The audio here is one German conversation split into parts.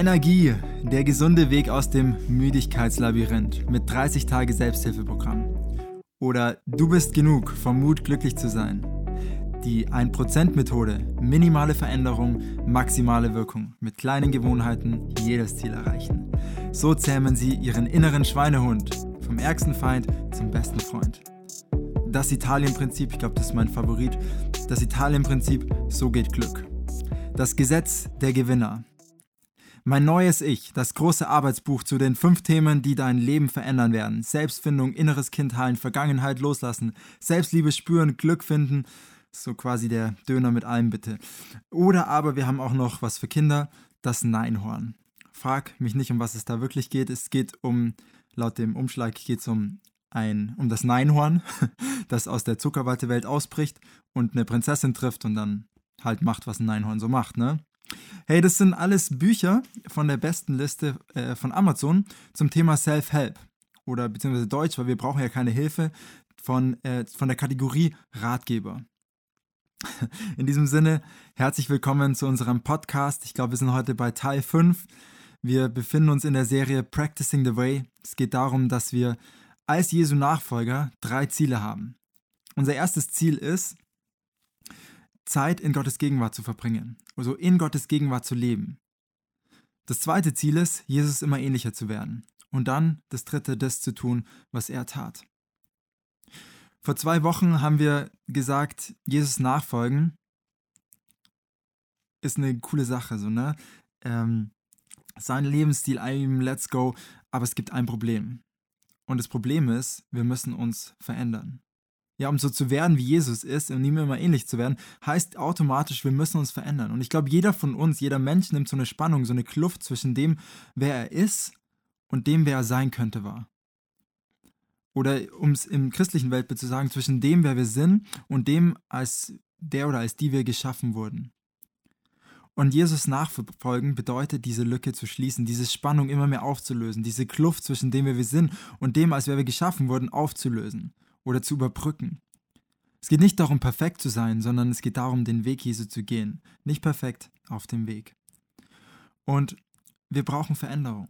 Energie, der gesunde Weg aus dem Müdigkeitslabyrinth mit 30 Tage Selbsthilfeprogramm. Oder du bist genug vom Mut, glücklich zu sein. Die 1%-Methode, minimale Veränderung, maximale Wirkung. Mit kleinen Gewohnheiten jedes Ziel erreichen. So zähmen sie ihren inneren Schweinehund vom ärgsten Feind zum besten Freund. Das Italien-Prinzip, ich glaube, das ist mein Favorit. Das Italien-Prinzip, so geht Glück. Das Gesetz der Gewinner. Mein neues Ich, das große Arbeitsbuch zu den fünf Themen, die dein Leben verändern werden. Selbstfindung, inneres Kind heilen, Vergangenheit loslassen, Selbstliebe spüren, Glück finden. So quasi der Döner mit allem bitte. Oder aber wir haben auch noch was für Kinder, das Neinhorn. Frag mich nicht, um was es da wirklich geht. Es geht um, laut dem Umschlag geht es um ein, um das Neinhorn, das aus der Zuckerwattewelt ausbricht und eine Prinzessin trifft und dann halt macht, was ein Neinhorn so macht, ne? Hey, das sind alles Bücher von der besten Liste äh, von Amazon zum Thema Self-Help oder beziehungsweise Deutsch, weil wir brauchen ja keine Hilfe von, äh, von der Kategorie Ratgeber. In diesem Sinne, herzlich willkommen zu unserem Podcast. Ich glaube, wir sind heute bei Teil 5. Wir befinden uns in der Serie Practicing the Way. Es geht darum, dass wir als Jesu Nachfolger drei Ziele haben. Unser erstes Ziel ist, Zeit in Gottes Gegenwart zu verbringen, also in Gottes Gegenwart zu leben. Das zweite Ziel ist, Jesus immer ähnlicher zu werden. Und dann das dritte, das zu tun, was er tat. Vor zwei Wochen haben wir gesagt, Jesus nachfolgen ist eine coole Sache, so, ne? Ähm, sein Lebensstil, einem Let's go, aber es gibt ein Problem. Und das Problem ist, wir müssen uns verändern ja, um so zu werden, wie Jesus ist und ihm immer ähnlich zu werden, heißt automatisch, wir müssen uns verändern. Und ich glaube, jeder von uns, jeder Mensch nimmt so eine Spannung, so eine Kluft zwischen dem, wer er ist und dem, wer er sein könnte, wahr. Oder um es im christlichen Weltbild zu sagen, zwischen dem, wer wir sind und dem, als der oder als die wir geschaffen wurden. Und Jesus nachverfolgen bedeutet, diese Lücke zu schließen, diese Spannung immer mehr aufzulösen, diese Kluft zwischen dem, wer wir sind und dem, als wer wir geschaffen wurden, aufzulösen oder zu überbrücken. Es geht nicht darum, perfekt zu sein, sondern es geht darum, den Weg Jesu zu gehen. Nicht perfekt auf dem Weg. Und wir brauchen Veränderung.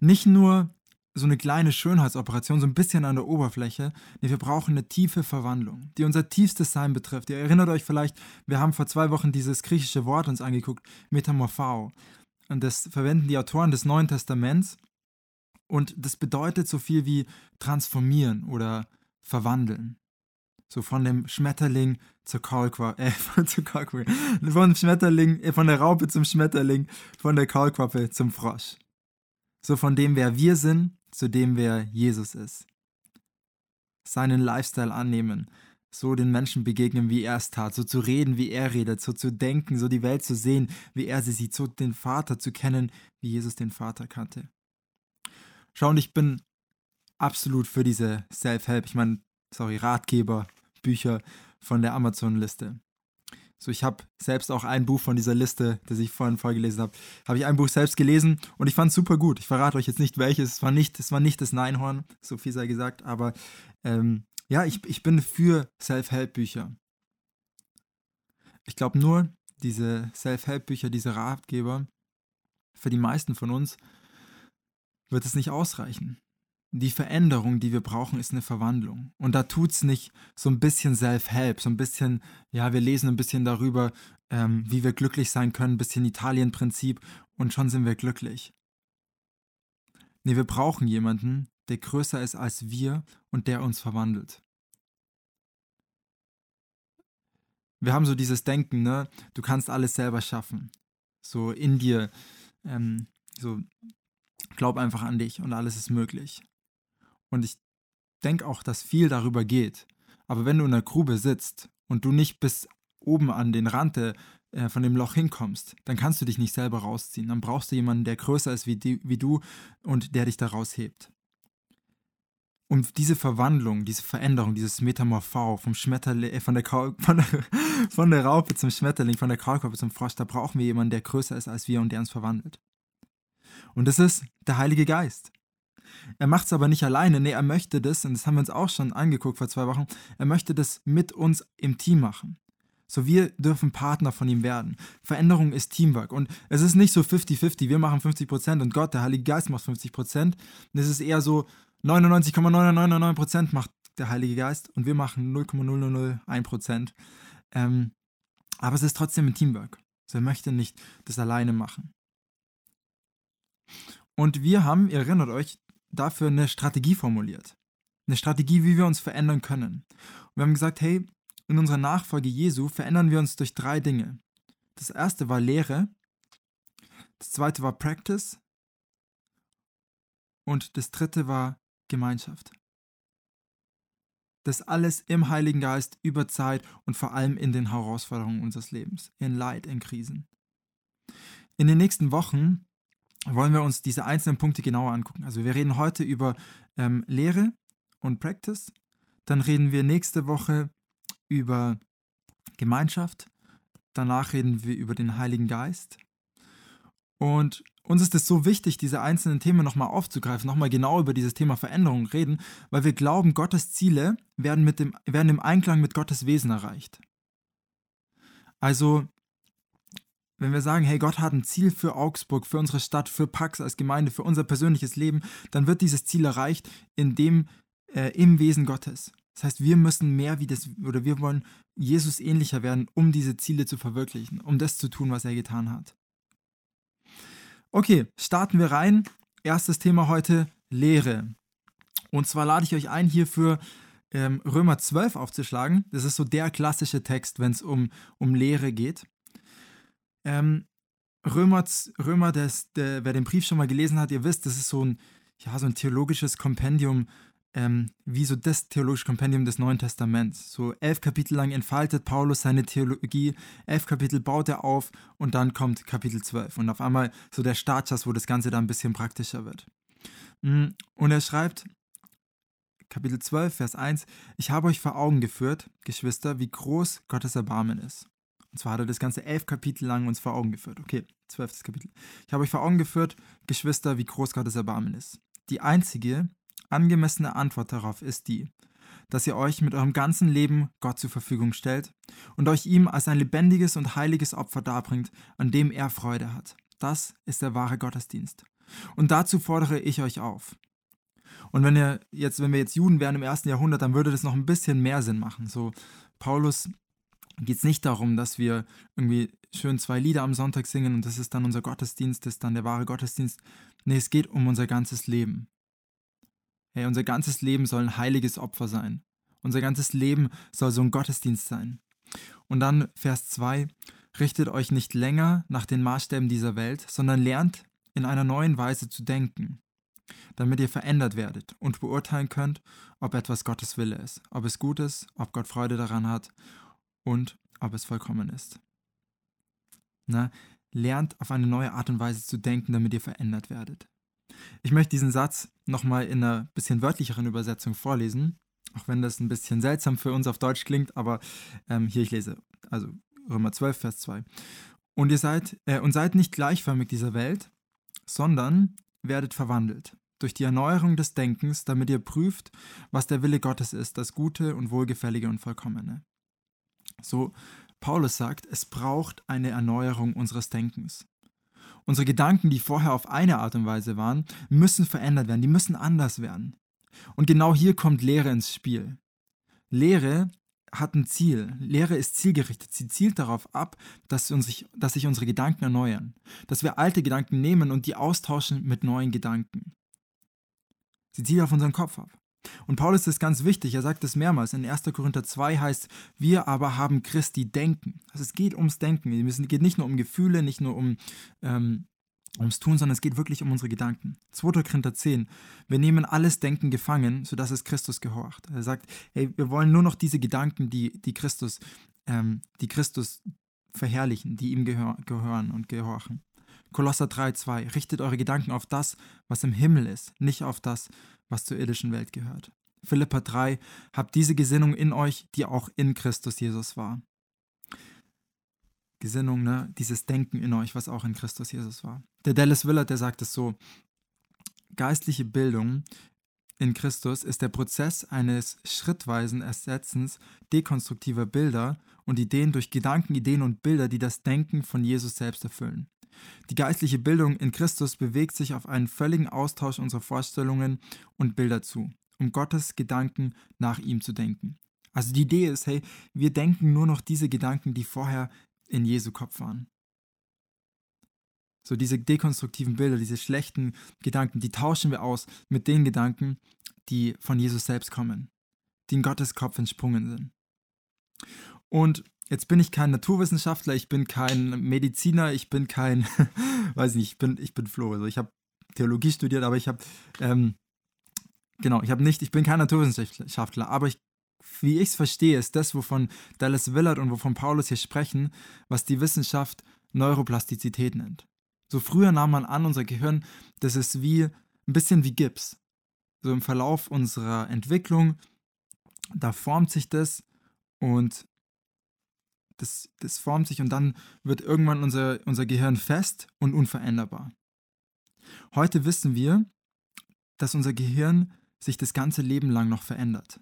Nicht nur so eine kleine Schönheitsoperation, so ein bisschen an der Oberfläche. Nee, wir brauchen eine tiefe Verwandlung, die unser tiefstes Sein betrifft. Ihr erinnert euch vielleicht, wir haben vor zwei Wochen dieses griechische Wort uns angeguckt, Metamorphao. Und das verwenden die Autoren des Neuen Testaments, und das bedeutet so viel wie transformieren oder verwandeln. So von dem Schmetterling zur Kaulquappe, äh, von, zur Kaulquappe, von Schmetterling, äh, von der Raupe zum Schmetterling, von der Kaulquappe zum Frosch. So von dem, wer wir sind, zu dem, wer Jesus ist. Seinen Lifestyle annehmen, so den Menschen begegnen, wie er es tat, so zu reden, wie er redet, so zu denken, so die Welt zu sehen, wie er sie sieht, so den Vater zu kennen, wie Jesus den Vater kannte. Schau, und ich bin absolut für diese Self-Help, ich meine, sorry, Ratgeber, Bücher von der Amazon-Liste. So, ich habe selbst auch ein Buch von dieser Liste, das ich vorhin vorgelesen habe, habe ich ein Buch selbst gelesen und ich fand es super gut. Ich verrate euch jetzt nicht welches, es war nicht, es war nicht das Neinhorn, so viel sei gesagt, aber ähm, ja, ich, ich bin für Self-Help-Bücher. Ich glaube nur, diese Self-Help-Bücher, diese Ratgeber, für die meisten von uns wird es nicht ausreichen. Die Veränderung, die wir brauchen, ist eine Verwandlung. Und da tut es nicht so ein bisschen Self-Help, so ein bisschen, ja, wir lesen ein bisschen darüber, ähm, wie wir glücklich sein können, ein bisschen Italien-Prinzip und schon sind wir glücklich. Nee, wir brauchen jemanden, der größer ist als wir und der uns verwandelt. Wir haben so dieses Denken, ne? Du kannst alles selber schaffen. So in dir, ähm, so Glaub einfach an dich und alles ist möglich. Und ich denke auch, dass viel darüber geht. Aber wenn du in der Grube sitzt und du nicht bis oben an den Rand äh, von dem Loch hinkommst, dann kannst du dich nicht selber rausziehen. Dann brauchst du jemanden, der größer ist wie, die, wie du und der dich da raushebt. Und diese Verwandlung, diese Veränderung, dieses Metamorphau vom Schmetterling, äh, von, der von, der, von der Raupe zum Schmetterling, von der Kaulquappe zum Frosch, da brauchen wir jemanden, der größer ist als wir und der uns verwandelt. Und das ist der Heilige Geist. Er macht es aber nicht alleine. Nee, er möchte das, und das haben wir uns auch schon angeguckt vor zwei Wochen, er möchte das mit uns im Team machen. So, wir dürfen Partner von ihm werden. Veränderung ist Teamwork. Und es ist nicht so 50-50, wir machen 50% und Gott, der Heilige Geist macht 50%. Es ist eher so 99,999% macht der Heilige Geist und wir machen 0,0001%. Ähm, aber es ist trotzdem ein Teamwork. Also er möchte nicht das alleine machen. Und wir haben, ihr erinnert euch, dafür eine Strategie formuliert. Eine Strategie, wie wir uns verändern können. Und wir haben gesagt, hey, in unserer Nachfolge Jesu verändern wir uns durch drei Dinge. Das erste war Lehre, das zweite war Practice und das dritte war Gemeinschaft. Das alles im Heiligen Geist über Zeit und vor allem in den Herausforderungen unseres Lebens, in Leid, in Krisen. In den nächsten Wochen wollen wir uns diese einzelnen Punkte genauer angucken. Also wir reden heute über ähm, Lehre und Practice. Dann reden wir nächste Woche über Gemeinschaft. Danach reden wir über den Heiligen Geist. Und uns ist es so wichtig, diese einzelnen Themen nochmal aufzugreifen, nochmal genau über dieses Thema Veränderung reden, weil wir glauben, Gottes Ziele werden, mit dem, werden im Einklang mit Gottes Wesen erreicht. Also, wenn wir sagen, hey, Gott hat ein Ziel für Augsburg, für unsere Stadt, für Pax als Gemeinde, für unser persönliches Leben, dann wird dieses Ziel erreicht in dem, äh, im Wesen Gottes. Das heißt, wir müssen mehr wie das, oder wir wollen Jesus ähnlicher werden, um diese Ziele zu verwirklichen, um das zu tun, was er getan hat. Okay, starten wir rein. Erstes Thema heute, Lehre. Und zwar lade ich euch ein, hier für ähm, Römer 12 aufzuschlagen. Das ist so der klassische Text, wenn es um, um Lehre geht. Ähm, Römer, Römer das, der, wer den Brief schon mal gelesen hat, ihr wisst, das ist so ein, ja, so ein theologisches Kompendium ähm, wie so das theologische Kompendium des Neuen Testaments. So elf Kapitel lang entfaltet Paulus seine Theologie, elf Kapitel baut er auf und dann kommt Kapitel 12 und auf einmal so der Startschuss, wo das Ganze dann ein bisschen praktischer wird. Mm, und er schreibt, Kapitel 12, Vers 1, ich habe euch vor Augen geführt, Geschwister, wie groß Gottes Erbarmen ist. Und zwar hat er das ganze elf Kapitel lang uns vor Augen geführt. Okay, zwölftes Kapitel. Ich habe euch vor Augen geführt, Geschwister, wie groß Gottes Erbarmen ist. Die einzige, angemessene Antwort darauf ist die, dass ihr euch mit eurem ganzen Leben Gott zur Verfügung stellt und euch ihm als ein lebendiges und heiliges Opfer darbringt, an dem er Freude hat. Das ist der wahre Gottesdienst. Und dazu fordere ich euch auf. Und wenn ihr jetzt, wenn wir jetzt Juden wären im ersten Jahrhundert, dann würde das noch ein bisschen mehr Sinn machen. So, Paulus geht es nicht darum, dass wir irgendwie schön zwei Lieder am Sonntag singen und das ist dann unser Gottesdienst, das ist dann der wahre Gottesdienst. Nee, es geht um unser ganzes Leben. Hey, unser ganzes Leben soll ein heiliges Opfer sein. Unser ganzes Leben soll so ein Gottesdienst sein. Und dann Vers 2, richtet euch nicht länger nach den Maßstäben dieser Welt, sondern lernt in einer neuen Weise zu denken, damit ihr verändert werdet und beurteilen könnt, ob etwas Gottes Wille ist, ob es gut ist, ob Gott Freude daran hat und ob es vollkommen ist. Na, lernt auf eine neue Art und Weise zu denken, damit ihr verändert werdet. Ich möchte diesen Satz nochmal in einer bisschen wörtlicheren Übersetzung vorlesen, auch wenn das ein bisschen seltsam für uns auf Deutsch klingt, aber ähm, hier ich lese, also Römer 12, Vers 2. Und ihr seid, äh, und seid nicht gleichförmig dieser Welt, sondern werdet verwandelt durch die Erneuerung des Denkens, damit ihr prüft, was der Wille Gottes ist, das Gute und Wohlgefällige und Vollkommene. So, Paulus sagt, es braucht eine Erneuerung unseres Denkens. Unsere Gedanken, die vorher auf eine Art und Weise waren, müssen verändert werden, die müssen anders werden. Und genau hier kommt Lehre ins Spiel. Lehre hat ein Ziel. Lehre ist zielgerichtet. Sie zielt darauf ab, dass, uns, dass sich unsere Gedanken erneuern. Dass wir alte Gedanken nehmen und die austauschen mit neuen Gedanken. Sie zielt auf unseren Kopf ab. Und Paulus ist ganz wichtig, er sagt es mehrmals. In 1. Korinther 2 heißt, wir aber haben Christi Denken. Also es geht ums Denken. Es geht nicht nur um Gefühle, nicht nur um, ähm, ums Tun, sondern es geht wirklich um unsere Gedanken. 2. Korinther 10, wir nehmen alles Denken gefangen, sodass es Christus gehorcht. Er sagt, hey, wir wollen nur noch diese Gedanken, die, die Christus, ähm, die Christus verherrlichen, die ihm gehör gehören und gehorchen. Kolosser 3, 2, richtet eure Gedanken auf das, was im Himmel ist, nicht auf das, was zur irdischen Welt gehört. Philippa 3, habt diese Gesinnung in euch, die auch in Christus Jesus war. Gesinnung, ne? dieses Denken in euch, was auch in Christus Jesus war. Der Dallas Willard, der sagt es so, geistliche Bildung in Christus ist der Prozess eines schrittweisen Ersetzens dekonstruktiver Bilder und Ideen durch Gedanken, Ideen und Bilder, die das Denken von Jesus selbst erfüllen. Die geistliche Bildung in Christus bewegt sich auf einen völligen Austausch unserer Vorstellungen und Bilder zu, um Gottes Gedanken nach ihm zu denken. Also die Idee ist, hey, wir denken nur noch diese Gedanken, die vorher in Jesu Kopf waren. So diese dekonstruktiven Bilder, diese schlechten Gedanken, die tauschen wir aus mit den Gedanken, die von Jesus selbst kommen, die in Gottes Kopf entsprungen sind. Und jetzt bin ich kein Naturwissenschaftler, ich bin kein Mediziner, ich bin kein, weiß nicht, ich bin, ich bin Flo. Also ich habe Theologie studiert, aber ich habe, ähm, genau, ich habe nicht, ich bin kein Naturwissenschaftler, aber ich, wie ich es verstehe, ist das, wovon Dallas Willard und wovon Paulus hier sprechen, was die Wissenschaft Neuroplastizität nennt. So früher nahm man an, unser Gehirn, das ist wie ein bisschen wie Gips. So im Verlauf unserer Entwicklung, da formt sich das und das, das formt sich und dann wird irgendwann unser, unser Gehirn fest und unveränderbar. Heute wissen wir, dass unser Gehirn sich das ganze Leben lang noch verändert.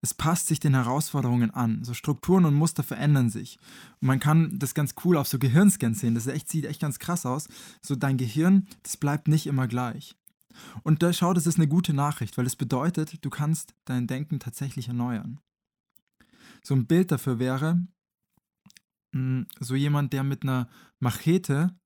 Es passt sich den Herausforderungen an. So Strukturen und Muster verändern sich. Und man kann das ganz cool auf so Gehirnscans sehen. Das echt, sieht echt ganz krass aus. So dein Gehirn, das bleibt nicht immer gleich. Und da schau, das ist eine gute Nachricht, weil es bedeutet, du kannst dein Denken tatsächlich erneuern. So ein Bild dafür wäre hm, so jemand, der mit einer Machete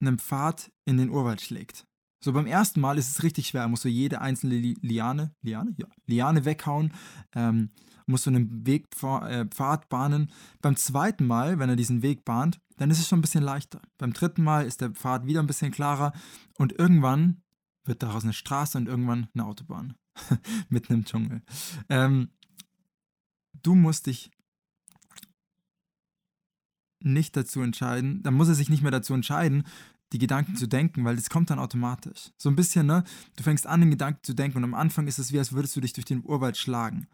einen Pfad in den Urwald schlägt. So beim ersten Mal ist es richtig schwer, musst du jede einzelne Liane, Liane, ja, Liane weghauen, ähm, musst du einen Wegpfad äh, bahnen. Beim zweiten Mal, wenn er diesen Weg bahnt, dann ist es schon ein bisschen leichter. Beim dritten Mal ist der Pfad wieder ein bisschen klarer und irgendwann wird daraus eine Straße und irgendwann eine Autobahn mitten im Dschungel. Ähm, du musst dich nicht dazu entscheiden, dann muss er sich nicht mehr dazu entscheiden, die Gedanken zu denken, weil das kommt dann automatisch. So ein bisschen, ne? Du fängst an, den Gedanken zu denken und am Anfang ist es wie, als würdest du dich durch den Urwald schlagen.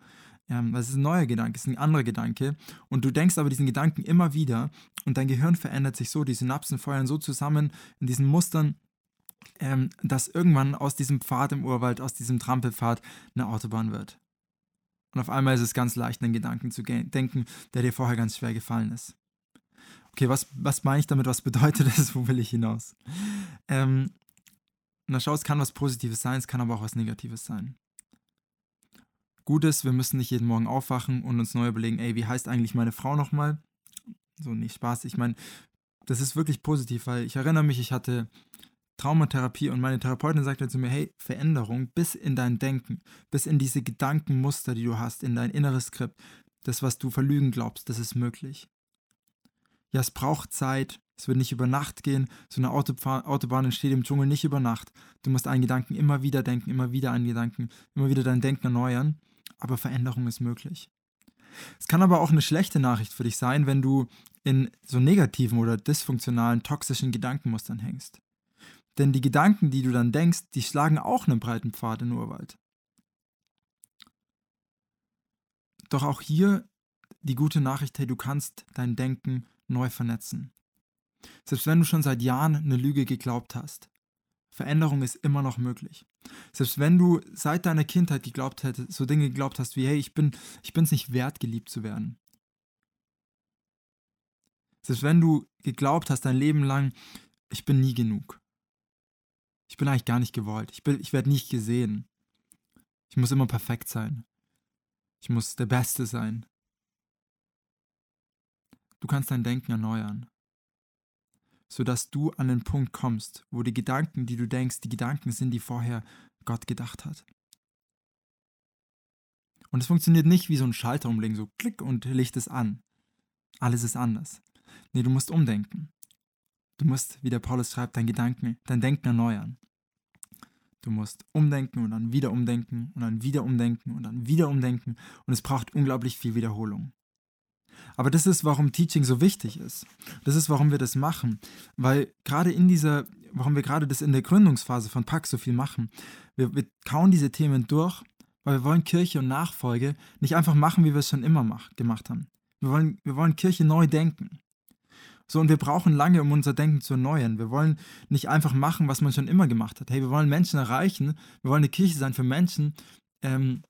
Ja, weil es ist ein neuer Gedanke, es ist ein anderer Gedanke. Und du denkst aber diesen Gedanken immer wieder und dein Gehirn verändert sich so, die Synapsen feuern so zusammen in diesen Mustern, ähm, dass irgendwann aus diesem Pfad im Urwald, aus diesem Trampelpfad eine Autobahn wird. Und auf einmal ist es ganz leicht, einen Gedanken zu denken, der dir vorher ganz schwer gefallen ist. Okay, was, was meine ich damit? Was bedeutet das? Wo will ich hinaus? Ähm, na schau, es kann was Positives sein, es kann aber auch was Negatives sein. Gutes, wir müssen nicht jeden Morgen aufwachen und uns neu überlegen, ey, wie heißt eigentlich meine Frau nochmal? So, nicht Spaß. Ich meine, das ist wirklich positiv, weil ich erinnere mich, ich hatte Traumatherapie und meine Therapeutin sagte zu mir, hey, Veränderung bis in dein Denken, bis in diese Gedankenmuster, die du hast, in dein inneres Skript, das, was du verlügen glaubst, das ist möglich ja, es braucht Zeit, es wird nicht über Nacht gehen, so eine Autobahn entsteht im Dschungel nicht über Nacht. Du musst einen Gedanken immer wieder denken, immer wieder einen Gedanken, immer wieder dein Denken erneuern, aber Veränderung ist möglich. Es kann aber auch eine schlechte Nachricht für dich sein, wenn du in so negativen oder dysfunktionalen, toxischen Gedankenmustern hängst. Denn die Gedanken, die du dann denkst, die schlagen auch einen breiten Pfad in den Urwald. Doch auch hier die gute Nachricht, hey, du kannst dein Denken neu vernetzen. Selbst wenn du schon seit Jahren eine Lüge geglaubt hast, Veränderung ist immer noch möglich. Selbst wenn du seit deiner Kindheit geglaubt hättest, so Dinge geglaubt hast wie, hey, ich bin ich nicht wert, geliebt zu werden. Selbst wenn du geglaubt hast dein Leben lang, ich bin nie genug. Ich bin eigentlich gar nicht gewollt. Ich, ich werde nicht gesehen. Ich muss immer perfekt sein. Ich muss der Beste sein. Du kannst dein Denken erneuern, sodass du an den Punkt kommst, wo die Gedanken, die du denkst, die Gedanken sind, die vorher Gott gedacht hat. Und es funktioniert nicht wie so ein Schalter umlegen, so klick und Licht es an. Alles ist anders. Nee, du musst umdenken. Du musst, wie der Paulus schreibt, dein Gedanken, dein Denken erneuern. Du musst umdenken und dann wieder umdenken und dann wieder umdenken und dann wieder umdenken und es braucht unglaublich viel Wiederholung. Aber das ist, warum Teaching so wichtig ist. Das ist, warum wir das machen. Weil gerade in dieser, warum wir gerade das in der Gründungsphase von Pax so viel machen. Wir, wir kauen diese Themen durch, weil wir wollen Kirche und Nachfolge nicht einfach machen, wie wir es schon immer mach, gemacht haben. Wir wollen, wir wollen Kirche neu denken. So, und wir brauchen lange, um unser Denken zu erneuern. Wir wollen nicht einfach machen, was man schon immer gemacht hat. Hey, wir wollen Menschen erreichen. Wir wollen eine Kirche sein für Menschen, ähm,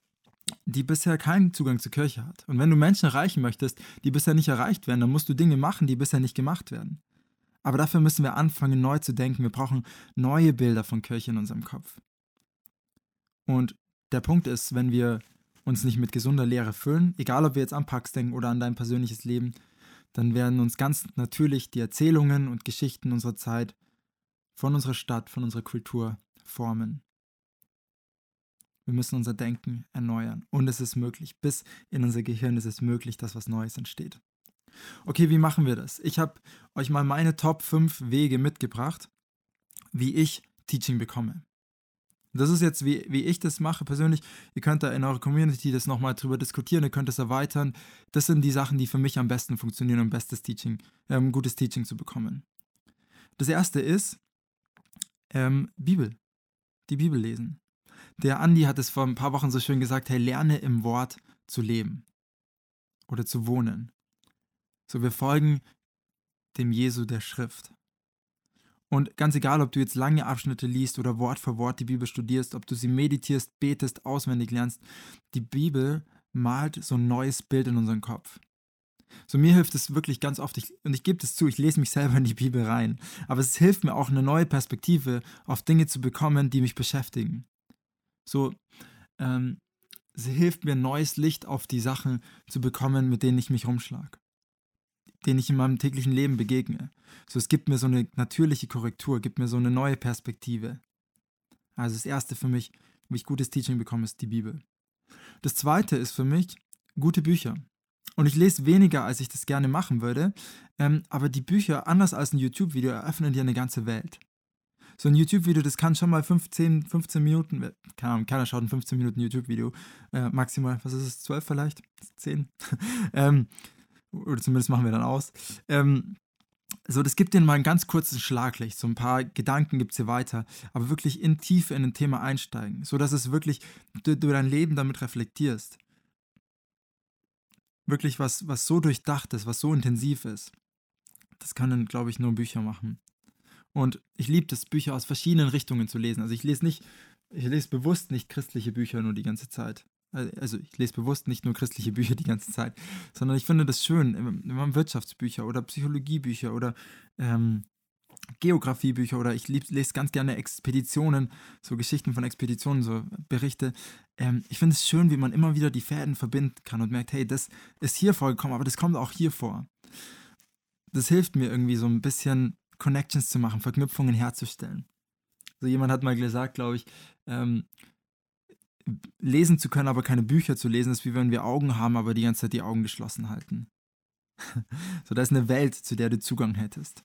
die bisher keinen Zugang zur Kirche hat. Und wenn du Menschen erreichen möchtest, die bisher nicht erreicht werden, dann musst du Dinge machen, die bisher nicht gemacht werden. Aber dafür müssen wir anfangen, neu zu denken. Wir brauchen neue Bilder von Kirche in unserem Kopf. Und der Punkt ist, wenn wir uns nicht mit gesunder Lehre füllen, egal ob wir jetzt an Pax denken oder an dein persönliches Leben, dann werden uns ganz natürlich die Erzählungen und Geschichten unserer Zeit von unserer Stadt, von unserer Kultur formen. Wir müssen unser Denken erneuern. Und es ist möglich. Bis in unser Gehirn ist es möglich, dass was Neues entsteht. Okay, wie machen wir das? Ich habe euch mal meine Top 5 Wege mitgebracht, wie ich Teaching bekomme. Das ist jetzt, wie, wie ich das mache persönlich. Ihr könnt da in eurer Community das nochmal drüber diskutieren, ihr könnt es erweitern. Das sind die Sachen, die für mich am besten funktionieren, um bestes Teaching, ähm, gutes Teaching zu bekommen. Das erste ist ähm, Bibel. Die Bibel lesen. Der Andi hat es vor ein paar Wochen so schön gesagt, hey, lerne im Wort zu leben oder zu wohnen. So, wir folgen dem Jesu der Schrift. Und ganz egal, ob du jetzt lange Abschnitte liest oder Wort für Wort die Bibel studierst, ob du sie meditierst, betest, auswendig lernst, die Bibel malt so ein neues Bild in unseren Kopf. So mir hilft es wirklich ganz oft, ich, und ich gebe es zu, ich lese mich selber in die Bibel rein, aber es hilft mir auch eine neue Perspektive auf Dinge zu bekommen, die mich beschäftigen. So, ähm, sie hilft mir, neues Licht auf die Sachen zu bekommen, mit denen ich mich rumschlage, denen ich in meinem täglichen Leben begegne. So, es gibt mir so eine natürliche Korrektur, gibt mir so eine neue Perspektive. Also das Erste für mich, wie ich gutes Teaching bekomme, ist die Bibel. Das Zweite ist für mich gute Bücher. Und ich lese weniger, als ich das gerne machen würde, ähm, aber die Bücher, anders als ein YouTube-Video, eröffnen dir eine ganze Welt so ein YouTube-Video, das kann schon mal 15, 15 Minuten, äh, keine Ahnung, keiner schaut ein 15 Minuten YouTube-Video, äh, maximal, was ist es, 12 vielleicht? 10? ähm, oder zumindest machen wir dann aus. Ähm, so, das gibt dir mal einen ganz kurzen Schlaglicht, so ein paar Gedanken gibt es hier weiter, aber wirklich in Tiefe in ein Thema einsteigen, so dass es wirklich, du, du dein Leben damit reflektierst. Wirklich was, was so durchdacht ist, was so intensiv ist. Das können, glaube ich, nur Bücher machen. Und ich liebe es, Bücher aus verschiedenen Richtungen zu lesen. Also ich lese nicht, ich lese bewusst nicht christliche Bücher nur die ganze Zeit. Also ich lese bewusst nicht nur christliche Bücher die ganze Zeit, sondern ich finde das schön, wenn man Wirtschaftsbücher oder Psychologiebücher oder ähm, Geografiebücher oder ich lese ganz gerne Expeditionen, so Geschichten von Expeditionen, so Berichte. Ähm, ich finde es schön, wie man immer wieder die Fäden verbinden kann und merkt, hey, das ist hier vorgekommen, aber das kommt auch hier vor. Das hilft mir irgendwie so ein bisschen Connections zu machen, Verknüpfungen herzustellen. So jemand hat mal gesagt, glaube ich, ähm, lesen zu können, aber keine Bücher zu lesen, ist wie wenn wir Augen haben, aber die ganze Zeit die Augen geschlossen halten. so, da ist eine Welt, zu der du Zugang hättest.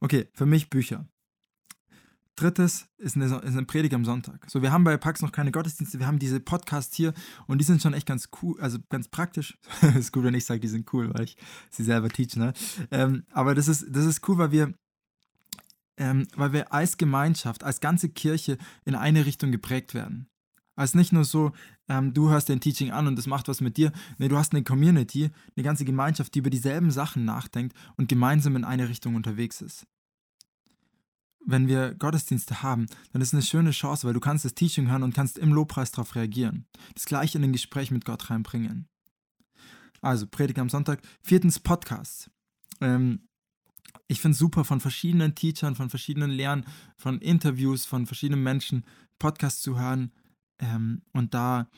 Okay, für mich Bücher. Drittes ist eine, ist eine Predigt am Sonntag. So, wir haben bei Pax noch keine Gottesdienste, wir haben diese Podcasts hier und die sind schon echt ganz cool, also ganz praktisch. ist gut, wenn ich sage, die sind cool, weil ich sie selber teach, ne? Ähm, aber das ist, das ist cool, weil wir ähm, weil wir als Gemeinschaft, als ganze Kirche in eine Richtung geprägt werden. Als nicht nur so, ähm, du hörst dein Teaching an und das macht was mit dir. Nee, du hast eine Community, eine ganze Gemeinschaft, die über dieselben Sachen nachdenkt und gemeinsam in eine Richtung unterwegs ist. Wenn wir Gottesdienste haben, dann ist es eine schöne Chance, weil du kannst das Teaching hören und kannst im Lobpreis darauf reagieren. Das gleiche in ein Gespräch mit Gott reinbringen. Also, Predigt am Sonntag. Viertens, Podcasts. Ähm, ich finde es super, von verschiedenen Teachern, von verschiedenen Lehren, von Interviews, von verschiedenen Menschen Podcasts zu hören ähm, und da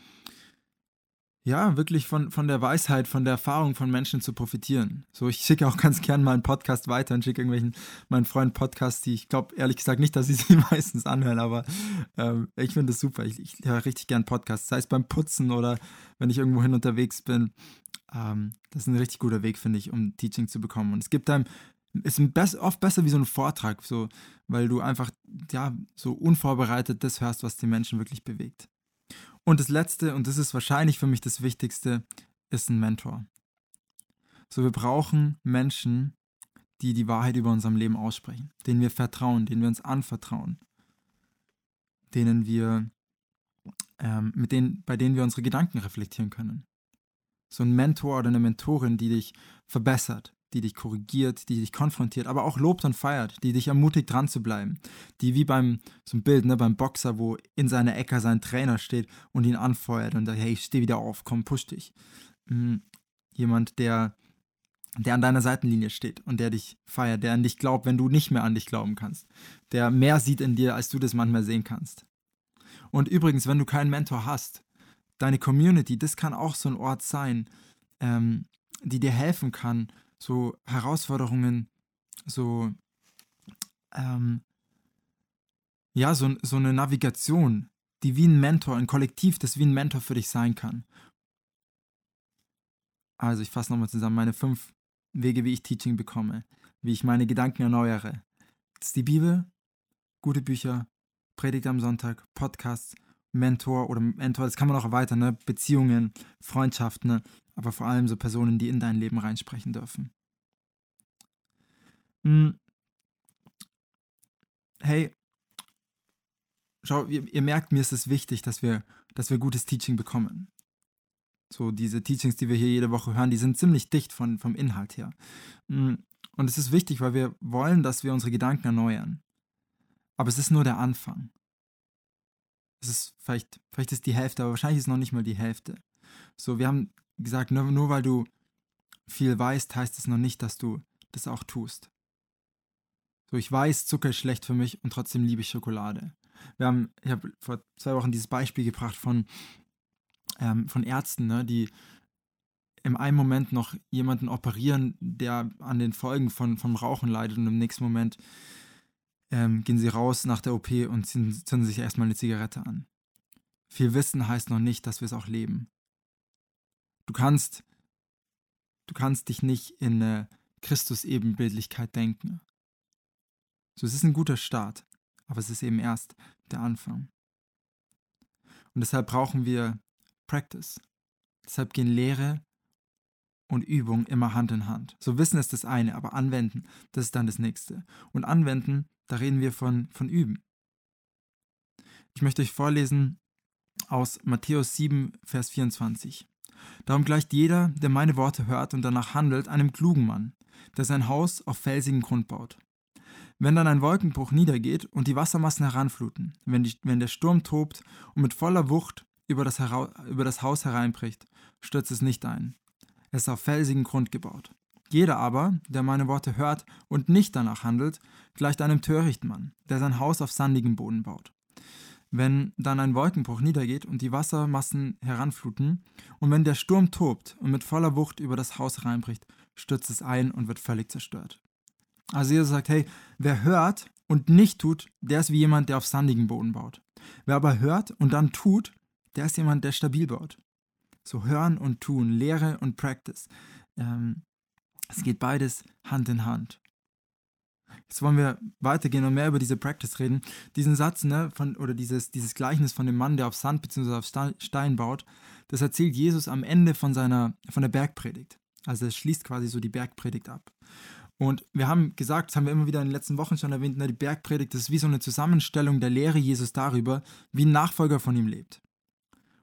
ja, wirklich von, von der Weisheit, von der Erfahrung von Menschen zu profitieren. So, ich schicke auch ganz gern mal einen Podcast weiter und schicke irgendwelchen meinen Freunden Podcasts, die ich glaube ehrlich gesagt nicht, dass sie sie meistens anhören, aber ähm, ich finde es super. Ich, ich höre richtig gern Podcasts, sei es beim Putzen oder wenn ich irgendwo hin unterwegs bin. Ähm, das ist ein richtig guter Weg, finde ich, um Teaching zu bekommen. Und es gibt einem ist oft besser wie so ein Vortrag, so, weil du einfach ja, so unvorbereitet das hörst, was die Menschen wirklich bewegt. Und das Letzte, und das ist wahrscheinlich für mich das Wichtigste, ist ein Mentor. So, wir brauchen Menschen, die die Wahrheit über unserem Leben aussprechen, denen wir vertrauen, denen wir uns anvertrauen, denen wir, ähm, mit denen, bei denen wir unsere Gedanken reflektieren können. So ein Mentor oder eine Mentorin, die dich verbessert, die dich korrigiert, die dich konfrontiert, aber auch lobt und feiert, die dich ermutigt, dran zu bleiben. Die wie beim, so ein Bild, ne, beim Boxer, wo in seiner Ecke sein Trainer steht und ihn anfeuert und sagt, hey, steh wieder auf, komm, push dich. Mhm. Jemand, der, der an deiner Seitenlinie steht und der dich feiert, der an dich glaubt, wenn du nicht mehr an dich glauben kannst. Der mehr sieht in dir, als du das manchmal sehen kannst. Und übrigens, wenn du keinen Mentor hast, deine Community, das kann auch so ein Ort sein, ähm, die dir helfen kann, so Herausforderungen, so, ähm, ja, so, so eine Navigation, die wie ein Mentor, ein Kollektiv, das wie ein Mentor für dich sein kann. Also ich fasse nochmal zusammen meine fünf Wege, wie ich Teaching bekomme, wie ich meine Gedanken erneuere. Das ist die Bibel, gute Bücher, Predigt am Sonntag, Podcasts, Mentor oder Mentor, das kann man auch erweitern, ne? Beziehungen, Freundschaften, ne? aber vor allem so Personen, die in dein Leben reinsprechen dürfen. Hm. Hey, schau, ihr, ihr, merkt, mir ist es wichtig, dass wir, dass wir gutes Teaching bekommen. So, diese Teachings, die wir hier jede Woche hören, die sind ziemlich dicht von, vom Inhalt her. Hm. Und es ist wichtig, weil wir wollen, dass wir unsere Gedanken erneuern. Aber es ist nur der Anfang. Es ist vielleicht, vielleicht ist die Hälfte, aber wahrscheinlich ist es noch nicht mal die Hälfte. So, wir haben gesagt, nur, nur weil du viel weißt, heißt es noch nicht, dass du das auch tust. So, ich weiß, Zucker ist schlecht für mich und trotzdem liebe ich Schokolade. Wir haben, ich habe vor zwei Wochen dieses Beispiel gebracht von, ähm, von Ärzten, ne, die im einen Moment noch jemanden operieren, der an den Folgen von, vom Rauchen leidet und im nächsten Moment ähm, gehen sie raus nach der OP und zünden sich erstmal eine Zigarette an. Viel Wissen heißt noch nicht, dass wir es auch leben. Du kannst, du kannst dich nicht in eine Christus-Ebenbildlichkeit denken. So, es ist ein guter Start, aber es ist eben erst der Anfang. Und deshalb brauchen wir Practice. Deshalb gehen Lehre und Übung immer Hand in Hand. So Wissen ist das eine, aber anwenden, das ist dann das nächste. Und anwenden, da reden wir von, von Üben. Ich möchte euch vorlesen aus Matthäus 7, Vers 24. Darum gleicht jeder, der meine Worte hört und danach handelt, einem klugen Mann, der sein Haus auf felsigen Grund baut. Wenn dann ein Wolkenbruch niedergeht und die Wassermassen heranfluten, wenn, die, wenn der Sturm tobt und mit voller Wucht über das, über das Haus hereinbricht, stürzt es nicht ein. Es ist auf felsigen Grund gebaut. Jeder aber, der meine Worte hört und nicht danach handelt, gleicht einem törichten Mann, der sein Haus auf sandigem Boden baut. Wenn dann ein Wolkenbruch niedergeht und die Wassermassen heranfluten, und wenn der Sturm tobt und mit voller Wucht über das Haus hereinbricht, stürzt es ein und wird völlig zerstört. Also Jesus sagt, hey, wer hört und nicht tut, der ist wie jemand, der auf sandigem Boden baut. Wer aber hört und dann tut, der ist jemand, der stabil baut. So hören und tun, Lehre und Practice. Ähm, es geht beides Hand in Hand. Jetzt wollen wir weitergehen und mehr über diese Practice reden. Diesen Satz, ne, von, oder dieses, dieses Gleichnis von dem Mann, der auf Sand bzw. auf Stein baut, das erzählt Jesus am Ende von seiner, von der Bergpredigt. Also es schließt quasi so die Bergpredigt ab. Und wir haben gesagt, das haben wir immer wieder in den letzten Wochen schon erwähnt, ne, die Bergpredigt, ist wie so eine Zusammenstellung der Lehre Jesus darüber, wie ein Nachfolger von ihm lebt.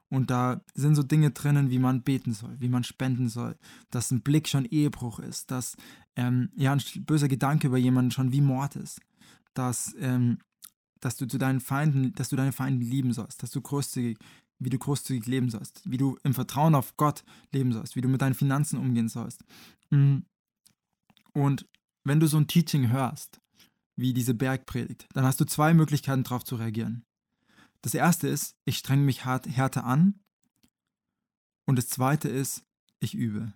Und da sind so Dinge drinnen, wie man beten soll, wie man spenden soll, dass ein Blick schon Ehebruch ist, dass ähm, ja, ein böser Gedanke über jemanden schon wie Mord ist, dass, ähm, dass du zu deinen Feinden, dass du deine Feinde lieben sollst, dass du großzügig, wie du großzügig leben sollst, wie du im Vertrauen auf Gott leben sollst, wie du mit deinen Finanzen umgehen sollst. Mhm. Und wenn du so ein Teaching hörst, wie diese Bergpredigt, dann hast du zwei Möglichkeiten darauf zu reagieren. Das erste ist, ich strenge mich hart, härter an. Und das zweite ist, ich übe.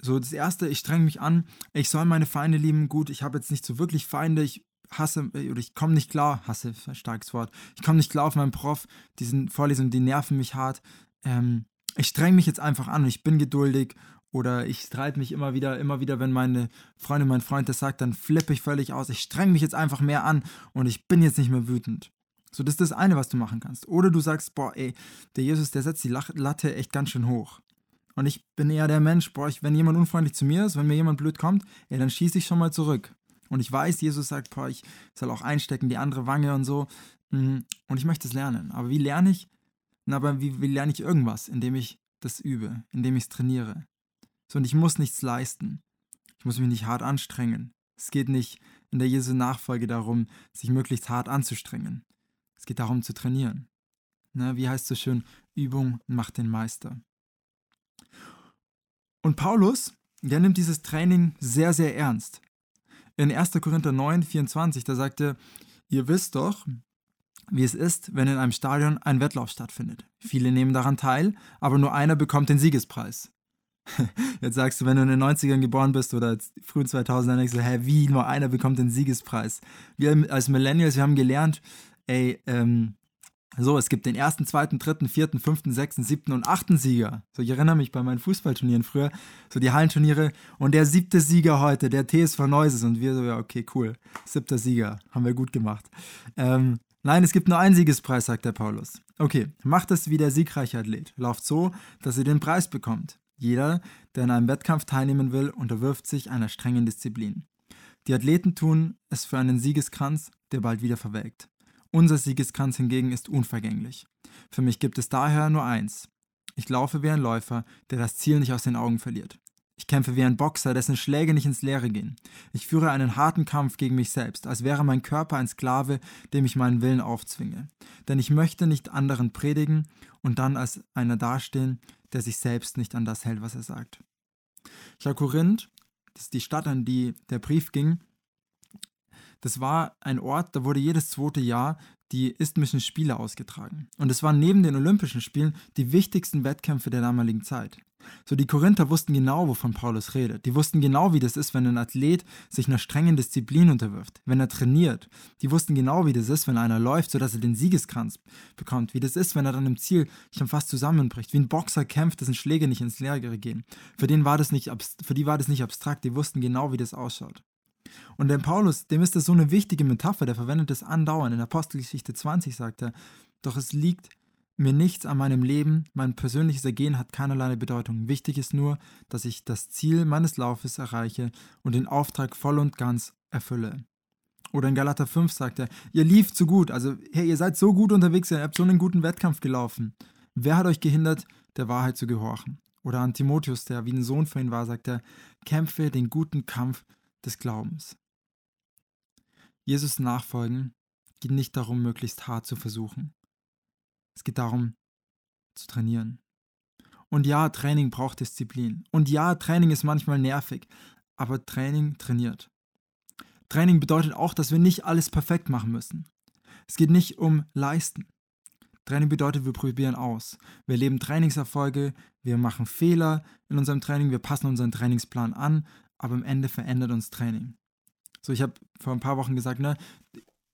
So, das erste, ich strenge mich an, ich soll meine Feinde lieben. Gut, ich habe jetzt nicht so wirklich Feinde, ich hasse oder ich komme nicht klar, hasse, starkes Wort, ich komme nicht klar auf meinen Prof, diesen Vorlesungen, die nerven mich hart. Ähm, ich strenge mich jetzt einfach an und ich bin geduldig oder ich streite mich immer wieder, immer wieder, wenn meine Freundin, mein Freund das sagt, dann flippe ich völlig aus. Ich strenge mich jetzt einfach mehr an und ich bin jetzt nicht mehr wütend. So, das ist das eine, was du machen kannst. Oder du sagst, boah, ey, der Jesus, der setzt die Latte echt ganz schön hoch. Und ich bin eher der Mensch, boah, ich, wenn jemand unfreundlich zu mir ist, wenn mir jemand blöd kommt, ey, dann schieße ich schon mal zurück. Und ich weiß, Jesus sagt, boah, ich soll auch einstecken, die andere Wange und so. Mhm. Und ich möchte es lernen. Aber wie lerne ich? Na, aber wie, wie lerne ich irgendwas? Indem ich das übe, indem ich es trainiere. So, und ich muss nichts leisten. Ich muss mich nicht hart anstrengen. Es geht nicht in der Jesu Nachfolge darum, sich möglichst hart anzustrengen. Es geht darum zu trainieren. Ne, wie heißt es so schön, Übung macht den Meister. Und Paulus, der nimmt dieses Training sehr, sehr ernst. In 1. Korinther 9, 24, da sagt er, ihr wisst doch, wie es ist, wenn in einem Stadion ein Wettlauf stattfindet. Viele nehmen daran teil, aber nur einer bekommt den Siegespreis. Jetzt sagst du, wenn du in den 90ern geboren bist oder frühen 2000ern, denkst du, hä, wie, nur einer bekommt den Siegespreis. Wir als Millennials, wir haben gelernt, ey, ähm, so, es gibt den ersten, zweiten, dritten, vierten, fünften, sechsten, siebten und achten Sieger. So, ich erinnere mich bei meinen Fußballturnieren früher, so die Hallenturniere. Und der siebte Sieger heute, der TSV Neuses. Und wir so, ja, okay, cool. Siebter Sieger. Haben wir gut gemacht. Ähm, nein, es gibt nur einen Siegespreis, sagt der Paulus. Okay, macht es wie der siegreiche Athlet. Lauft so, dass ihr den Preis bekommt. Jeder, der in einem Wettkampf teilnehmen will, unterwirft sich einer strengen Disziplin. Die Athleten tun es für einen Siegeskranz, der bald wieder verwelkt. Unser Siegeskranz hingegen ist unvergänglich. Für mich gibt es daher nur eins. Ich laufe wie ein Läufer, der das Ziel nicht aus den Augen verliert. Ich kämpfe wie ein Boxer, dessen Schläge nicht ins Leere gehen. Ich führe einen harten Kampf gegen mich selbst, als wäre mein Körper ein Sklave, dem ich meinen Willen aufzwinge. Denn ich möchte nicht anderen predigen und dann als einer dastehen, der sich selbst nicht an das hält, was er sagt. Schau, Korinth, das ist die Stadt, an die der Brief ging, das war ein Ort, da wurde jedes zweite Jahr die Isthmischen Spiele ausgetragen. Und es waren neben den Olympischen Spielen die wichtigsten Wettkämpfe der damaligen Zeit. So, die Korinther wussten genau, wovon Paulus redet. Die wussten genau, wie das ist, wenn ein Athlet sich einer strengen Disziplin unterwirft, wenn er trainiert. Die wussten genau, wie das ist, wenn einer läuft, sodass er den Siegeskranz bekommt. Wie das ist, wenn er dann im Ziel schon fast zusammenbricht. Wie ein Boxer kämpft, dessen Schläge nicht ins Leere gehen. Für, den war das nicht, für die war das nicht abstrakt. Die wussten genau, wie das ausschaut. Und der Paulus, dem ist das so eine wichtige Metapher, der verwendet das andauernd. In Apostelgeschichte 20 sagt er, doch es liegt mir nichts an meinem Leben, mein persönliches Ergehen hat keinerlei Bedeutung. Wichtig ist nur, dass ich das Ziel meines Laufes erreiche und den Auftrag voll und ganz erfülle. Oder in Galater 5 sagt er, ihr lieft zu gut, also hey, ihr seid so gut unterwegs, ihr habt so einen guten Wettkampf gelaufen. Wer hat euch gehindert, der Wahrheit zu gehorchen? Oder an Timotheus, der wie ein Sohn für ihn war, sagt er, kämpfe den guten Kampf des Glaubens. Jesus nachfolgen geht nicht darum, möglichst hart zu versuchen. Es geht darum, zu trainieren. Und ja, Training braucht Disziplin. Und ja, Training ist manchmal nervig, aber Training trainiert. Training bedeutet auch, dass wir nicht alles perfekt machen müssen. Es geht nicht um Leisten. Training bedeutet, wir probieren aus. Wir leben Trainingserfolge, wir machen Fehler in unserem Training, wir passen unseren Trainingsplan an, aber am Ende verändert uns Training. So, ich habe vor ein paar Wochen gesagt, ne,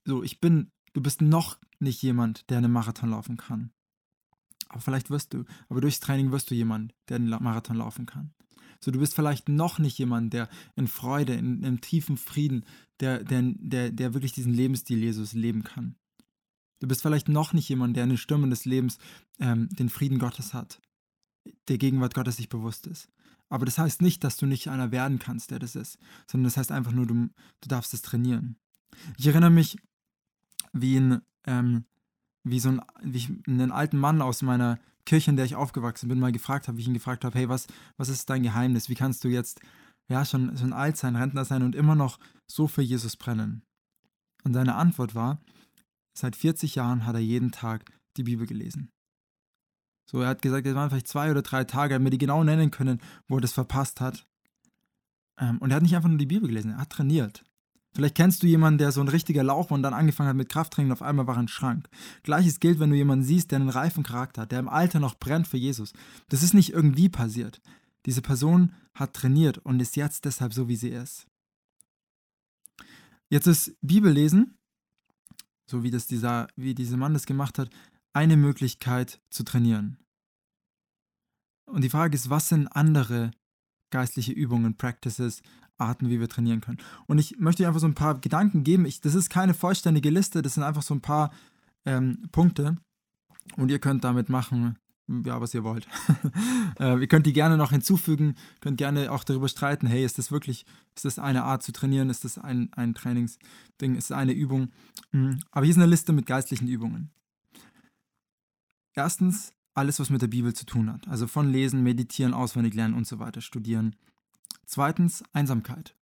so, ich bin, du bist noch nicht jemand, der einen Marathon laufen kann. Aber vielleicht wirst du, aber durchs Training wirst du jemand, der einen Marathon laufen kann. So, du bist vielleicht noch nicht jemand, der in Freude, in, in tiefen Frieden, der, der, der, der wirklich diesen Lebensstil Jesus leben kann. Du bist vielleicht noch nicht jemand, der in den Stürmen des Lebens ähm, den Frieden Gottes hat, der Gegenwart Gottes sich bewusst ist. Aber das heißt nicht, dass du nicht einer werden kannst, der das ist, sondern das heißt einfach nur, du, du darfst es trainieren. Ich erinnere mich, wie, ein, ähm, wie so ein, wie ich einen alten Mann aus meiner Kirche, in der ich aufgewachsen bin, mal gefragt habe, wie ich ihn gefragt habe, hey, was, was ist dein Geheimnis? Wie kannst du jetzt ja schon, schon alt sein, Rentner sein und immer noch so für Jesus brennen? Und seine Antwort war, seit 40 Jahren hat er jeden Tag die Bibel gelesen. So, er hat gesagt, es waren vielleicht zwei oder drei Tage, er hat mir die genau nennen können, wo er das verpasst hat. Ähm, und er hat nicht einfach nur die Bibel gelesen, er hat trainiert. Vielleicht kennst du jemanden, der so ein richtiger Lauch war und dann angefangen hat mit Krafttraining und auf einmal war er ein Schrank. Gleiches gilt, wenn du jemanden siehst, der einen reifen Charakter hat, der im Alter noch brennt für Jesus. Das ist nicht irgendwie passiert. Diese Person hat trainiert und ist jetzt deshalb so, wie sie ist. Jetzt ist Bibellesen, so wie das dieser, wie dieser Mann das gemacht hat, eine Möglichkeit zu trainieren. Und die Frage ist, was sind andere geistliche Übungen, Practices, Arten, wie wir trainieren können? Und ich möchte dir einfach so ein paar Gedanken geben. Ich, das ist keine vollständige Liste, das sind einfach so ein paar ähm, Punkte. Und ihr könnt damit machen, ja, was ihr wollt. äh, ihr könnt die gerne noch hinzufügen, könnt gerne auch darüber streiten, hey, ist das wirklich, ist das eine Art zu trainieren, ist das ein, ein Trainingsding, ist das eine Übung? Mhm. Aber hier ist eine Liste mit geistlichen Übungen. Erstens alles, was mit der Bibel zu tun hat. Also von Lesen, Meditieren, auswendig lernen und so weiter, studieren. Zweitens, Einsamkeit.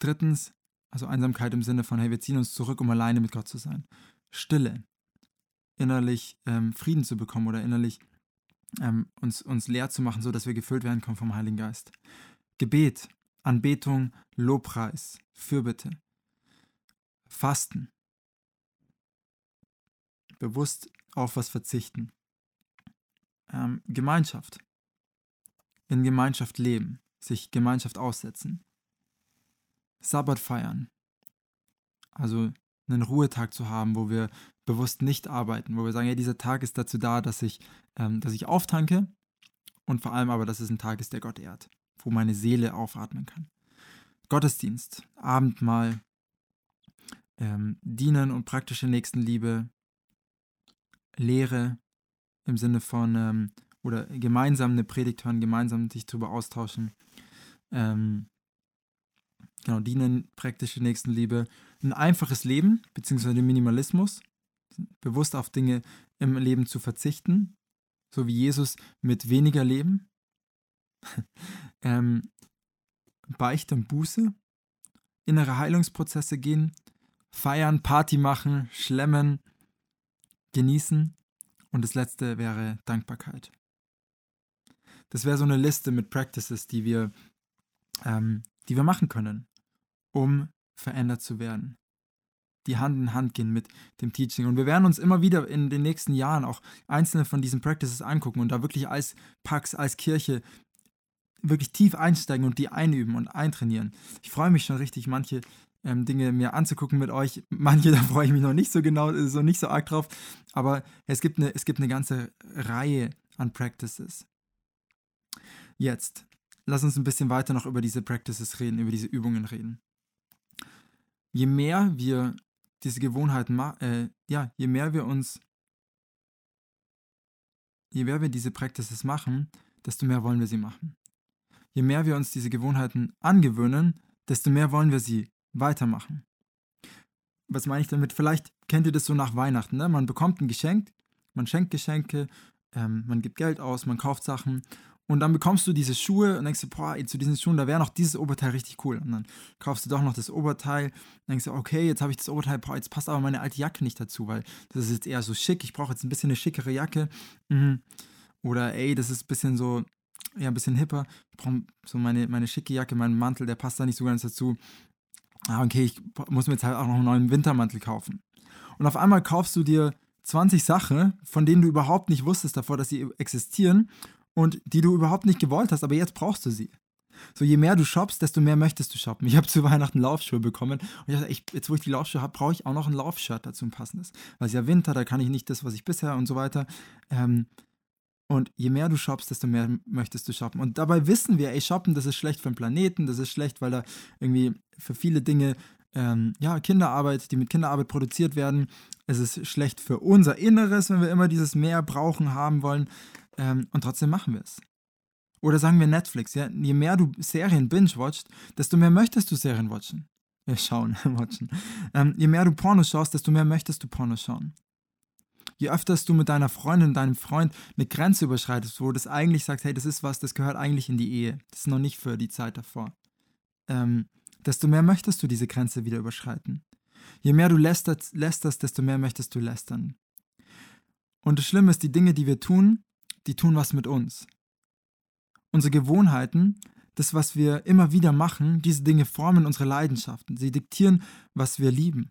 Drittens, also Einsamkeit im Sinne von, hey, wir ziehen uns zurück, um alleine mit Gott zu sein. Stille. Innerlich ähm, Frieden zu bekommen oder innerlich ähm, uns, uns leer zu machen, so dass wir gefüllt werden können vom Heiligen Geist. Gebet, Anbetung, Lobpreis, Fürbitte. Fasten. Bewusst auf was verzichten. Ähm, Gemeinschaft. In Gemeinschaft leben. Sich Gemeinschaft aussetzen. Sabbat feiern. Also einen Ruhetag zu haben, wo wir bewusst nicht arbeiten, wo wir sagen, ja, dieser Tag ist dazu da, dass ich, ähm, dass ich auftanke und vor allem aber, dass es ein Tag ist, der Gott ehrt, wo meine Seele aufatmen kann. Gottesdienst, Abendmahl, ähm, Dienen und praktische Nächstenliebe, Lehre im Sinne von ähm, oder gemeinsam eine Predigt hören, gemeinsam sich darüber austauschen, ähm, genau, Dienen, praktische Nächstenliebe, ein einfaches Leben, beziehungsweise Minimalismus, bewusst auf Dinge im Leben zu verzichten, so wie Jesus mit weniger Leben. ähm, Beichte und Buße, innere Heilungsprozesse gehen, feiern, Party machen, schlemmen, genießen und das letzte wäre Dankbarkeit. Das wäre so eine Liste mit Practices, die wir, ähm, die wir machen können, um verändert zu werden die Hand in Hand gehen mit dem Teaching. Und wir werden uns immer wieder in den nächsten Jahren auch einzelne von diesen Practices angucken und da wirklich als Pax, als Kirche wirklich tief einsteigen und die einüben und eintrainieren. Ich freue mich schon richtig, manche ähm, Dinge mir anzugucken mit euch. Manche, da freue ich mich noch nicht so genau, so nicht so arg drauf. Aber es gibt eine, es gibt eine ganze Reihe an Practices. Jetzt, lass uns ein bisschen weiter noch über diese Practices reden, über diese Übungen reden. Je mehr wir diese Gewohnheiten, äh, ja, je mehr wir uns, je mehr wir diese Practices machen, desto mehr wollen wir sie machen. Je mehr wir uns diese Gewohnheiten angewöhnen, desto mehr wollen wir sie weitermachen. Was meine ich damit? Vielleicht kennt ihr das so nach Weihnachten. Ne? Man bekommt ein Geschenk, man schenkt Geschenke, ähm, man gibt Geld aus, man kauft Sachen und dann bekommst du diese Schuhe und denkst du, boah, zu diesen Schuhen, da wäre noch dieses Oberteil richtig cool. Und dann kaufst du doch noch das Oberteil und denkst du, okay, jetzt habe ich das Oberteil, boah, jetzt passt aber meine alte Jacke nicht dazu, weil das ist jetzt eher so schick. Ich brauche jetzt ein bisschen eine schickere Jacke. Mhm. Oder ey, das ist ein bisschen so, ja, ein bisschen hipper. Ich brauche so meine, meine schicke Jacke, meinen Mantel, der passt da nicht so ganz dazu. Ah, okay, ich muss mir jetzt halt auch noch einen neuen Wintermantel kaufen. Und auf einmal kaufst du dir 20 Sachen, von denen du überhaupt nicht wusstest davor, dass sie existieren und die du überhaupt nicht gewollt hast, aber jetzt brauchst du sie. So, je mehr du shoppst, desto mehr möchtest du shoppen. Ich habe zu Weihnachten Laufschuhe bekommen und ich dachte, ich, jetzt wo ich die Laufschuhe habe, brauche ich auch noch ein Laufshirt dazu, ein passendes. Weil es ja Winter, da kann ich nicht das, was ich bisher und so weiter. Ähm, und je mehr du shoppst, desto mehr möchtest du shoppen. Und dabei wissen wir, ey, shoppen, das ist schlecht für den Planeten, das ist schlecht, weil da irgendwie für viele Dinge, ähm, ja, Kinderarbeit, die mit Kinderarbeit produziert werden, es ist schlecht für unser Inneres, wenn wir immer dieses mehr brauchen, haben wollen. Ähm, und trotzdem machen wir es. Oder sagen wir Netflix, ja, je mehr du Serien binge-watcht, desto mehr möchtest du Serien watchen. Ja, schauen, watchen. Ähm, je mehr du Pornos schaust, desto mehr möchtest du Pornos schauen. Je öfter du mit deiner Freundin, deinem Freund eine Grenze überschreitest, wo das eigentlich sagt, hey, das ist was, das gehört eigentlich in die Ehe. Das ist noch nicht für die Zeit davor. Ähm, desto mehr möchtest du diese Grenze wieder überschreiten. Je mehr du lästerst, lästerst, desto mehr möchtest du lästern. Und das Schlimme ist, die Dinge, die wir tun, die tun was mit uns. Unsere Gewohnheiten, das, was wir immer wieder machen, diese Dinge formen unsere Leidenschaften. Sie diktieren, was wir lieben.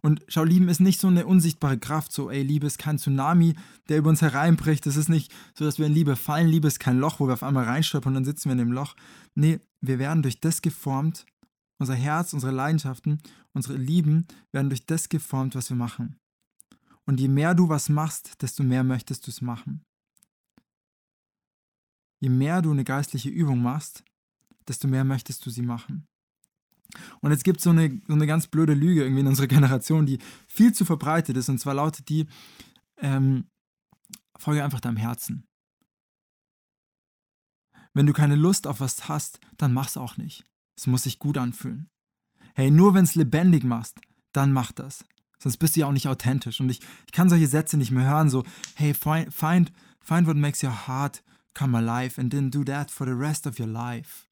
Und schau, Lieben ist nicht so eine unsichtbare Kraft, so, ey, Liebe ist kein Tsunami, der über uns hereinbricht. Es ist nicht so, dass wir in Liebe fallen. Liebe ist kein Loch, wo wir auf einmal reinstolpern und dann sitzen wir in dem Loch. Nee, wir werden durch das geformt, unser Herz, unsere Leidenschaften, unsere Lieben werden durch das geformt, was wir machen. Und je mehr du was machst, desto mehr möchtest du es machen je mehr du eine geistliche Übung machst, desto mehr möchtest du sie machen. Und jetzt gibt es so eine, so eine ganz blöde Lüge irgendwie in unserer Generation, die viel zu verbreitet ist. Und zwar lautet die, ähm, folge einfach deinem Herzen. Wenn du keine Lust auf was hast, dann mach's auch nicht. Es muss sich gut anfühlen. Hey, nur wenn es lebendig machst, dann mach das. Sonst bist du ja auch nicht authentisch. Und ich, ich kann solche Sätze nicht mehr hören, so, hey, find, find, find what makes your heart come alive and then do that for the rest of your life.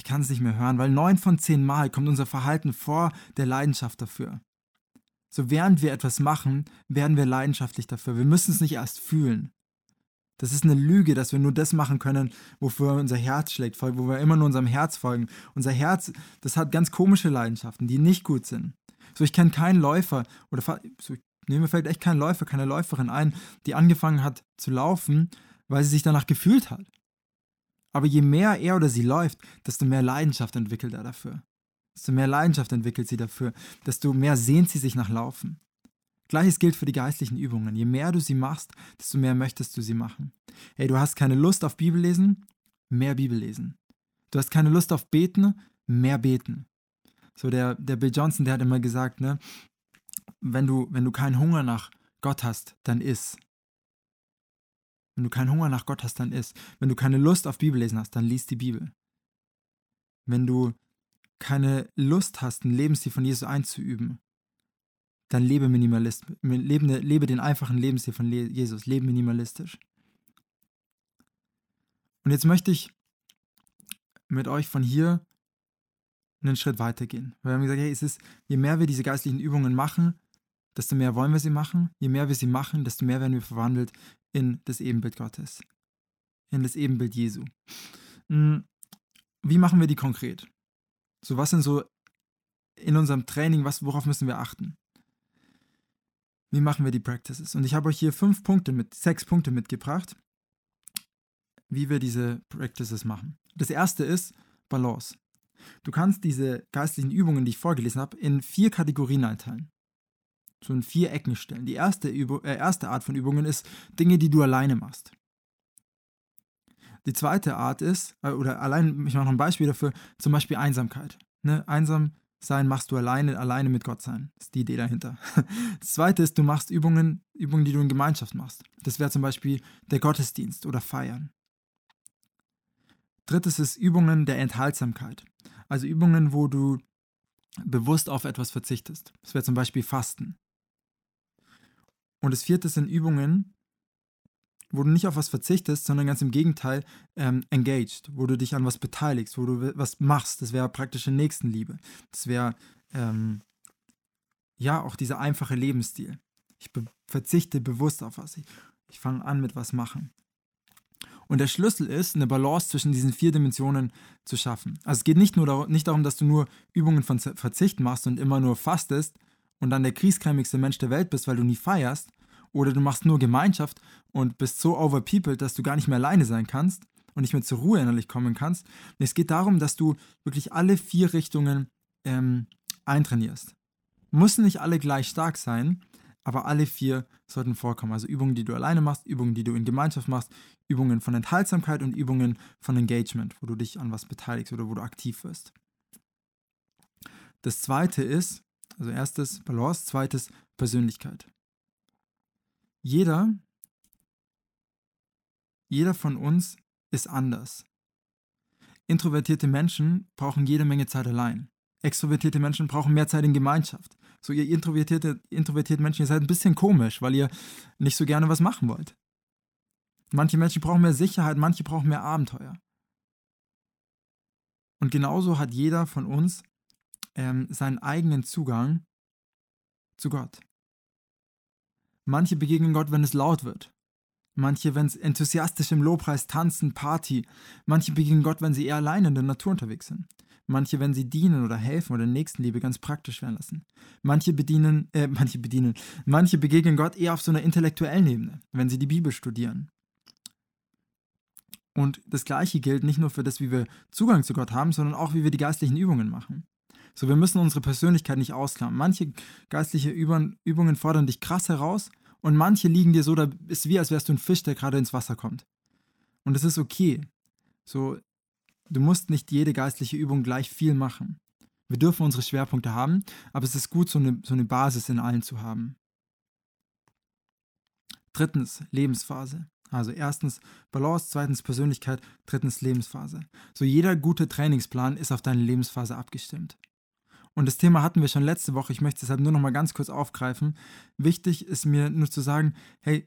Ich kann es nicht mehr hören, weil neun von zehn Mal kommt unser Verhalten vor der Leidenschaft dafür. So während wir etwas machen, werden wir leidenschaftlich dafür. Wir müssen es nicht erst fühlen. Das ist eine Lüge, dass wir nur das machen können, wofür unser Herz schlägt, wo wir immer nur unserem Herz folgen. Unser Herz, das hat ganz komische Leidenschaften, die nicht gut sind. So, ich kenne keinen Läufer oder so, ich nehme vielleicht echt keinen Läufer, keine Läuferin ein, die angefangen hat zu laufen, weil sie sich danach gefühlt hat. Aber je mehr er oder sie läuft, desto mehr Leidenschaft entwickelt er dafür. Desto mehr Leidenschaft entwickelt sie dafür, desto mehr sehnt sie sich nach Laufen. Gleiches gilt für die geistlichen Übungen. Je mehr du sie machst, desto mehr möchtest du sie machen. Hey, du hast keine Lust auf Bibellesen? Mehr Bibellesen. Du hast keine Lust auf Beten? Mehr beten. So der, der Bill Johnson, der hat immer gesagt, ne, wenn du, wenn du keinen Hunger nach Gott hast, dann iss. Wenn du keinen Hunger nach Gott hast, dann iss. Wenn du keine Lust auf Bibellesen hast, dann lies die Bibel. Wenn du keine Lust hast, einen Lebensstil von Jesus einzuüben, dann lebe Minimalist, lebe, lebe den einfachen Lebensstil von Jesus, lebe minimalistisch. Und jetzt möchte ich mit euch von hier einen Schritt weitergehen. Weil wir haben gesagt, hey, es ist, je mehr wir diese geistlichen Übungen machen, desto mehr wollen wir sie machen. Je mehr wir sie machen, desto mehr werden wir verwandelt in das Ebenbild Gottes. In das Ebenbild Jesu. Hm, wie machen wir die konkret? So, was sind so in unserem Training, was, worauf müssen wir achten? wie machen wir die Practices? Und ich habe euch hier fünf Punkte mit, sechs Punkte mitgebracht, wie wir diese Practices machen. Das erste ist Balance. Du kannst diese geistlichen Übungen, die ich vorgelesen habe, in vier Kategorien einteilen. So in vier Ecken stellen. Die erste, Übung, äh, erste Art von Übungen ist Dinge, die du alleine machst. Die zweite Art ist, äh, oder allein, ich mache noch ein Beispiel dafür, zum Beispiel Einsamkeit. Ne? Einsam sein machst du alleine, alleine mit Gott sein. Das ist die Idee dahinter. Das zweite ist, du machst Übungen, Übungen, die du in Gemeinschaft machst. Das wäre zum Beispiel der Gottesdienst oder Feiern. Drittes ist Übungen der Enthaltsamkeit. Also Übungen, wo du bewusst auf etwas verzichtest. Das wäre zum Beispiel Fasten. Und das vierte sind Übungen, wo du nicht auf was verzichtest, sondern ganz im Gegenteil ähm, engaged, wo du dich an was beteiligst, wo du was machst. Das wäre praktische Nächstenliebe. Das wäre ähm, ja auch dieser einfache Lebensstil. Ich be verzichte bewusst auf was. Ich, ich fange an mit was machen. Und der Schlüssel ist, eine Balance zwischen diesen vier Dimensionen zu schaffen. Also es geht nicht nur dar nicht darum, dass du nur Übungen von Verzicht machst und immer nur fastest und dann der kriescremigste Mensch der Welt bist, weil du nie feierst, oder du machst nur Gemeinschaft und bist so overpeopled, dass du gar nicht mehr alleine sein kannst und nicht mehr zur Ruhe innerlich kommen kannst. Es geht darum, dass du wirklich alle vier Richtungen ähm, eintrainierst. Müssen nicht alle gleich stark sein, aber alle vier sollten vorkommen. Also Übungen, die du alleine machst, Übungen, die du in Gemeinschaft machst, Übungen von Enthaltsamkeit und Übungen von Engagement, wo du dich an was beteiligst oder wo du aktiv wirst. Das zweite ist, also erstes Balance, zweites Persönlichkeit. Jeder, jeder von uns ist anders. Introvertierte Menschen brauchen jede Menge Zeit allein. Extrovertierte Menschen brauchen mehr Zeit in Gemeinschaft. So, ihr introvertierte, introvertierte Menschen, ihr seid ein bisschen komisch, weil ihr nicht so gerne was machen wollt. Manche Menschen brauchen mehr Sicherheit, manche brauchen mehr Abenteuer. Und genauso hat jeder von uns ähm, seinen eigenen Zugang zu Gott. Manche begegnen Gott, wenn es laut wird. Manche, wenn es enthusiastisch im Lobpreis tanzen, Party. Manche begegnen Gott, wenn sie eher allein in der Natur unterwegs sind. Manche, wenn sie dienen oder helfen oder Nächstenliebe ganz praktisch werden lassen. Manche bedienen, äh, manche bedienen, manche begegnen Gott eher auf so einer intellektuellen Ebene, wenn sie die Bibel studieren. Und das Gleiche gilt nicht nur für das, wie wir Zugang zu Gott haben, sondern auch, wie wir die geistlichen Übungen machen. So, wir müssen unsere Persönlichkeit nicht ausklammern. Manche geistliche Übungen fordern dich krass heraus und manche liegen dir so, da ist wie, als wärst du ein Fisch, der gerade ins Wasser kommt. Und das ist okay. So, du musst nicht jede geistliche Übung gleich viel machen. Wir dürfen unsere Schwerpunkte haben, aber es ist gut, so eine, so eine Basis in allen zu haben. Drittens, Lebensphase. Also erstens Balance, zweitens Persönlichkeit, drittens Lebensphase. So jeder gute Trainingsplan ist auf deine Lebensphase abgestimmt. Und das Thema hatten wir schon letzte Woche. Ich möchte es deshalb nur noch mal ganz kurz aufgreifen. Wichtig ist mir nur zu sagen, hey,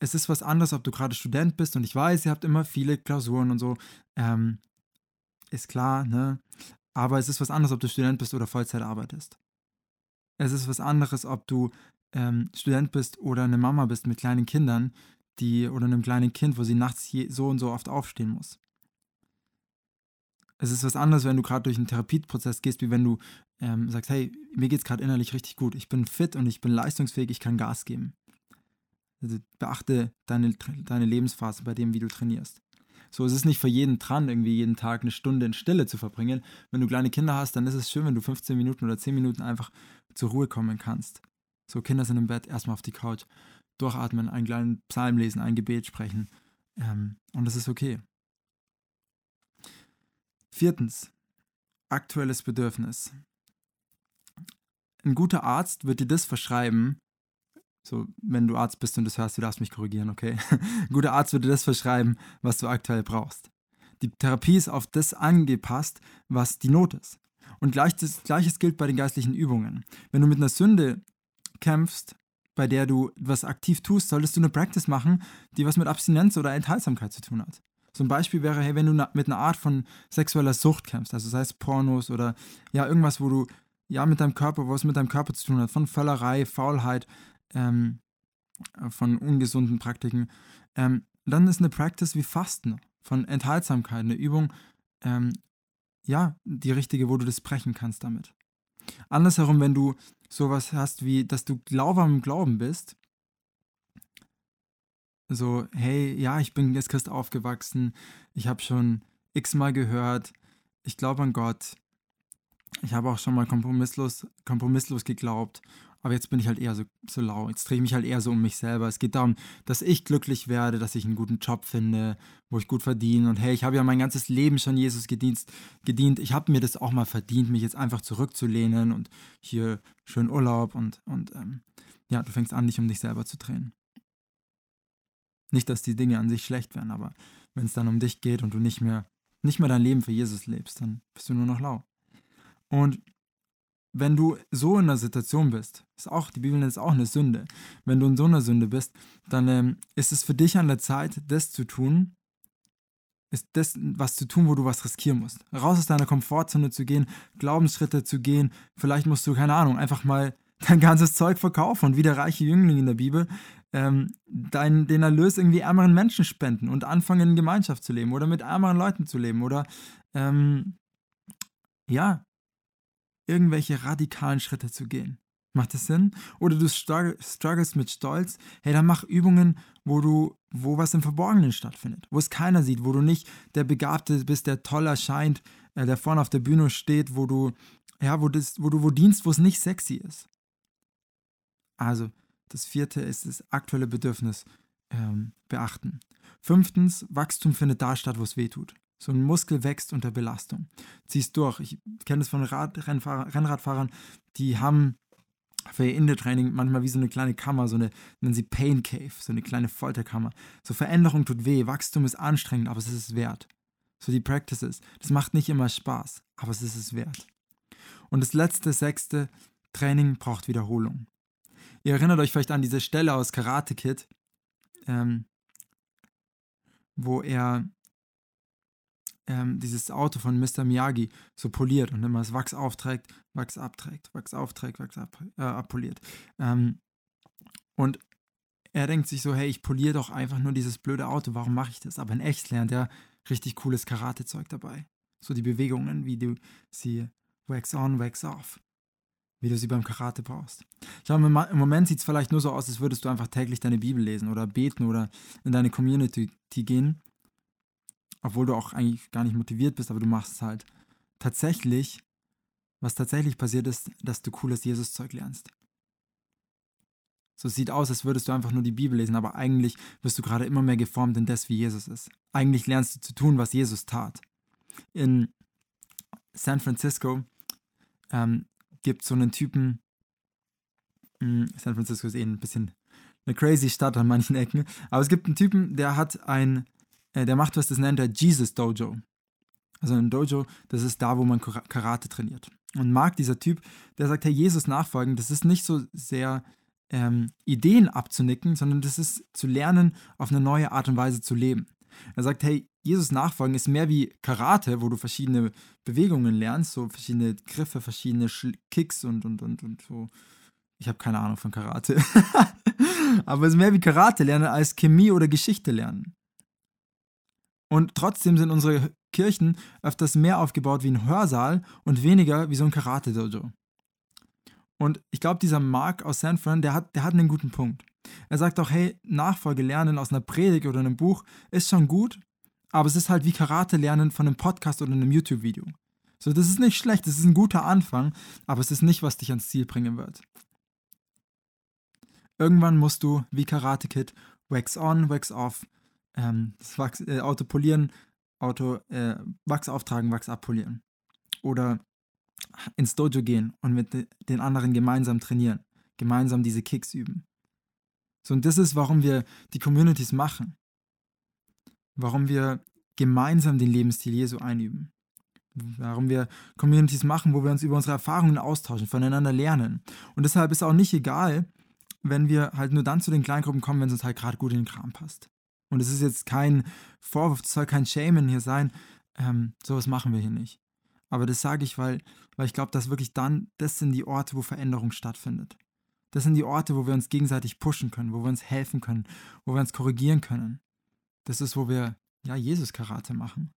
es ist was anderes, ob du gerade Student bist und ich weiß, ihr habt immer viele Klausuren und so. Ähm, ist klar, ne? Aber es ist was anderes, ob du Student bist oder Vollzeit arbeitest. Es ist was anderes, ob du ähm, Student bist oder eine Mama bist mit kleinen Kindern, die oder einem kleinen Kind, wo sie nachts so und so oft aufstehen muss. Es ist was anderes, wenn du gerade durch einen Therapieprozess gehst, wie wenn du ähm, sagst, hey, mir geht es gerade innerlich richtig gut, ich bin fit und ich bin leistungsfähig, ich kann Gas geben. Also beachte deine, deine Lebensphase bei dem, wie du trainierst. So, es ist nicht für jeden dran, irgendwie jeden Tag eine Stunde in Stille zu verbringen. Wenn du kleine Kinder hast, dann ist es schön, wenn du 15 Minuten oder 10 Minuten einfach zur Ruhe kommen kannst. So, Kinder sind im Bett, erstmal auf die Couch, durchatmen, einen kleinen Psalm lesen, ein Gebet sprechen. Ähm, und das ist okay. Viertens, aktuelles Bedürfnis. Ein guter Arzt wird dir das verschreiben, so, wenn du Arzt bist und das hörst, du darfst mich korrigieren, okay? Ein guter Arzt würde das verschreiben, was du aktuell brauchst. Die Therapie ist auf das angepasst, was die Not ist. Und gleiches, gleiches gilt bei den geistlichen Übungen. Wenn du mit einer Sünde kämpfst, bei der du was aktiv tust, solltest du eine Practice machen, die was mit Abstinenz oder Enthaltsamkeit zu tun hat. So ein Beispiel wäre, hey, wenn du mit einer Art von sexueller Sucht kämpfst, also sei es Pornos oder ja, irgendwas, wo du ja mit deinem Körper, wo es mit deinem Körper zu tun hat, von Völlerei, Faulheit, ähm, von ungesunden Praktiken, ähm, dann ist eine Practice wie Fasten von Enthaltsamkeit, eine Übung, ähm, ja, die richtige, wo du das brechen kannst damit. Andersherum, wenn du sowas hast wie, dass du lauwarm im Glauben bist, so, hey, ja, ich bin jetzt Christ aufgewachsen, ich habe schon x-mal gehört, ich glaube an Gott, ich habe auch schon mal kompromisslos, kompromisslos geglaubt aber jetzt bin ich halt eher so, so lau. Jetzt drehe ich mich halt eher so um mich selber. Es geht darum, dass ich glücklich werde, dass ich einen guten Job finde, wo ich gut verdiene. Und hey, ich habe ja mein ganzes Leben schon Jesus gedient. gedient. Ich habe mir das auch mal verdient, mich jetzt einfach zurückzulehnen und hier schön Urlaub und, und ähm, ja, du fängst an, dich um dich selber zu drehen. Nicht, dass die Dinge an sich schlecht wären, aber wenn es dann um dich geht und du nicht mehr, nicht mehr dein Leben für Jesus lebst, dann bist du nur noch lau. Und wenn du so in einer Situation bist, ist auch, die Bibel nennt es auch eine Sünde, wenn du in so einer Sünde bist, dann ähm, ist es für dich an der Zeit, das zu tun, ist das was zu tun, wo du was riskieren musst. Raus aus deiner Komfortzone zu gehen, Glaubensschritte zu gehen, vielleicht musst du, keine Ahnung, einfach mal dein ganzes Zeug verkaufen und wie der reiche Jüngling in der Bibel ähm, dein, den Erlös irgendwie ärmeren Menschen spenden und anfangen in Gemeinschaft zu leben oder mit ärmeren Leuten zu leben oder ähm, ja, irgendwelche radikalen Schritte zu gehen. Macht das Sinn? Oder du struggles mit Stolz, hey, dann mach Übungen, wo du, wo was im Verborgenen stattfindet, wo es keiner sieht, wo du nicht der Begabte bist, der toll erscheint, äh, der vorne auf der Bühne steht, wo du, ja, wo, das, wo du wo dienst, wo es nicht sexy ist. Also, das vierte ist das aktuelle Bedürfnis ähm, beachten. Fünftens, Wachstum findet da statt, wo es weh tut. So ein Muskel wächst unter Belastung. Ziehst durch. Ich kenne das von Rad Rennradfahrern, die haben für ihr Inde-Training manchmal wie so eine kleine Kammer, so eine, nennen sie Pain Cave, so eine kleine Folterkammer. So Veränderung tut weh, Wachstum ist anstrengend, aber es ist es wert. So die Practices. Das macht nicht immer Spaß, aber es ist es wert. Und das letzte, sechste, Training braucht Wiederholung. Ihr erinnert euch vielleicht an diese Stelle aus Karate Kid, ähm, wo er ähm, dieses Auto von Mr. Miyagi so poliert und immer das Wachs aufträgt, Wachs abträgt, Wachs aufträgt, Wachs ab, äh, abpoliert. Ähm, und er denkt sich so, hey, ich poliere doch einfach nur dieses blöde Auto, warum mache ich das? Aber in echt lernt er richtig cooles Karate-Zeug dabei. So die Bewegungen, wie du sie wax on, wax off. Wie du sie beim Karate brauchst. Ich glaube, im Moment sieht es vielleicht nur so aus, als würdest du einfach täglich deine Bibel lesen oder beten oder in deine Community gehen obwohl du auch eigentlich gar nicht motiviert bist, aber du machst es halt. Tatsächlich, was tatsächlich passiert ist, dass du cooles Jesus-Zeug lernst. So es sieht aus, als würdest du einfach nur die Bibel lesen, aber eigentlich wirst du gerade immer mehr geformt in das, wie Jesus ist. Eigentlich lernst du zu tun, was Jesus tat. In San Francisco ähm, gibt so einen Typen, hm, San Francisco ist eh ein bisschen eine crazy Stadt an manchen Ecken, aber es gibt einen Typen, der hat ein äh, der macht was, das nennt er Jesus Dojo. Also ein Dojo, das ist da, wo man Karate trainiert. Und Mark, dieser Typ, der sagt, hey, Jesus nachfolgen, das ist nicht so sehr ähm, Ideen abzunicken, sondern das ist zu lernen, auf eine neue Art und Weise zu leben. Er sagt, hey, Jesus nachfolgen ist mehr wie Karate, wo du verschiedene Bewegungen lernst, so verschiedene Griffe, verschiedene Kicks und, und, und, und so. Ich habe keine Ahnung von Karate. Aber es ist mehr wie Karate lernen als Chemie oder Geschichte lernen. Und trotzdem sind unsere Kirchen öfters mehr aufgebaut wie ein Hörsaal und weniger wie so ein Karate-Dojo. Und ich glaube, dieser Mark aus San Fran, der hat, der hat einen guten Punkt. Er sagt auch, hey, Nachfolge lernen aus einer Predigt oder einem Buch ist schon gut, aber es ist halt wie Karate lernen von einem Podcast oder einem YouTube-Video. So, das ist nicht schlecht, das ist ein guter Anfang, aber es ist nicht, was dich ans Ziel bringen wird. Irgendwann musst du, wie Karate Kid, Wax on, Wax off, ähm, das Wachs, äh, Auto polieren, Auto, äh, Wachs auftragen, Wachs abpolieren. Oder ins Dojo gehen und mit den anderen gemeinsam trainieren, gemeinsam diese Kicks üben. So, und das ist, warum wir die Communities machen. Warum wir gemeinsam den Lebensstil Jesu einüben. Warum wir Communities machen, wo wir uns über unsere Erfahrungen austauschen, voneinander lernen. Und deshalb ist auch nicht egal, wenn wir halt nur dann zu den Kleingruppen kommen, wenn es uns halt gerade gut in den Kram passt. Und es ist jetzt kein Vorwurf, es soll kein Shamen hier sein. Ähm, sowas machen wir hier nicht. Aber das sage ich, weil, weil ich glaube, dass wirklich dann, das sind die Orte, wo Veränderung stattfindet. Das sind die Orte, wo wir uns gegenseitig pushen können, wo wir uns helfen können, wo wir uns korrigieren können. Das ist, wo wir, ja, Jesus-Karate machen.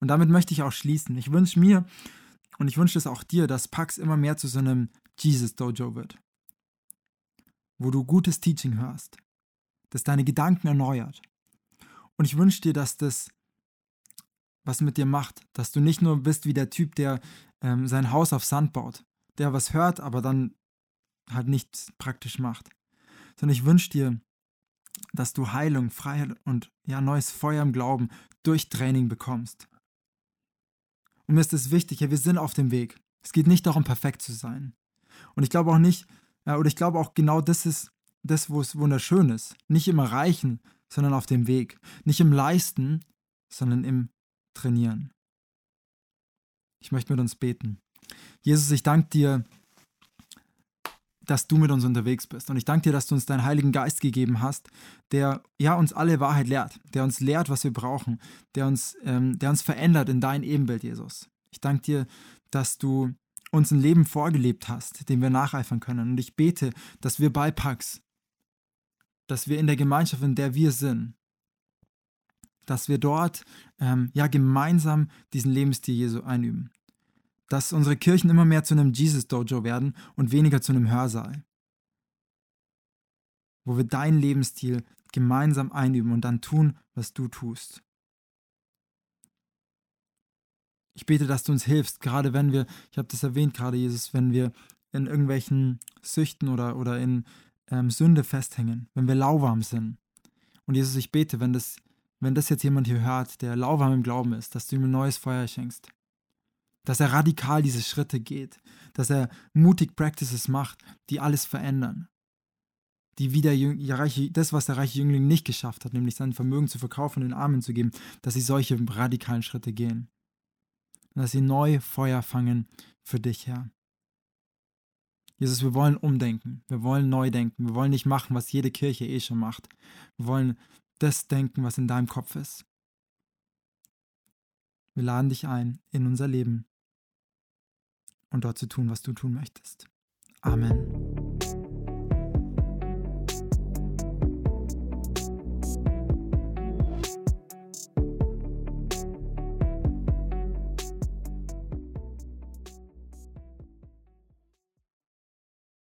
Und damit möchte ich auch schließen. Ich wünsche mir und ich wünsche es auch dir, dass Pax immer mehr zu so einem Jesus-Dojo wird. Wo du gutes Teaching hörst, das deine Gedanken erneuert. Und ich wünsche dir, dass das was mit dir macht, dass du nicht nur bist wie der Typ, der ähm, sein Haus auf Sand baut, der was hört, aber dann halt nichts praktisch macht. Sondern ich wünsche dir, dass du Heilung, Freiheit und ja, neues Feuer im Glauben durch Training bekommst. Und mir ist es wichtig, ja, wir sind auf dem Weg. Es geht nicht darum, perfekt zu sein. Und ich glaube auch nicht, ja, oder ich glaube auch genau das ist das, wo es wunderschön ist. Nicht im Erreichen, sondern auf dem Weg. Nicht im Leisten, sondern im Trainieren. Ich möchte mit uns beten. Jesus, ich danke dir, dass du mit uns unterwegs bist. Und ich danke dir, dass du uns deinen Heiligen Geist gegeben hast, der ja uns alle Wahrheit lehrt, der uns lehrt, was wir brauchen, der uns, ähm, der uns verändert in dein Ebenbild, Jesus. Ich danke dir, dass du uns ein Leben vorgelebt hast, dem wir nacheifern können. Und ich bete, dass wir bei Pax, dass wir in der Gemeinschaft, in der wir sind, dass wir dort ähm, ja gemeinsam diesen Lebensstil Jesu einüben. Dass unsere Kirchen immer mehr zu einem Jesus-Dojo werden und weniger zu einem Hörsaal. Wo wir deinen Lebensstil gemeinsam einüben und dann tun, was du tust. Ich bete, dass du uns hilfst, gerade wenn wir, ich habe das erwähnt gerade, Jesus, wenn wir in irgendwelchen Süchten oder, oder in ähm, Sünde festhängen, wenn wir lauwarm sind. Und Jesus, ich bete, wenn das, wenn das jetzt jemand hier hört, der lauwarm im Glauben ist, dass du ihm ein neues Feuer schenkst. Dass er radikal diese Schritte geht, dass er mutig Practices macht, die alles verändern. Die wie der reiche, das, was der reiche Jüngling nicht geschafft hat, nämlich sein Vermögen zu verkaufen und den Armen zu geben, dass sie solche radikalen Schritte gehen. Und dass sie neu Feuer fangen für dich, Herr. Jesus, wir wollen umdenken, wir wollen neu denken, wir wollen nicht machen, was jede Kirche eh schon macht. Wir wollen das denken, was in deinem Kopf ist. Wir laden dich ein in unser Leben und dort zu tun, was du tun möchtest. Amen.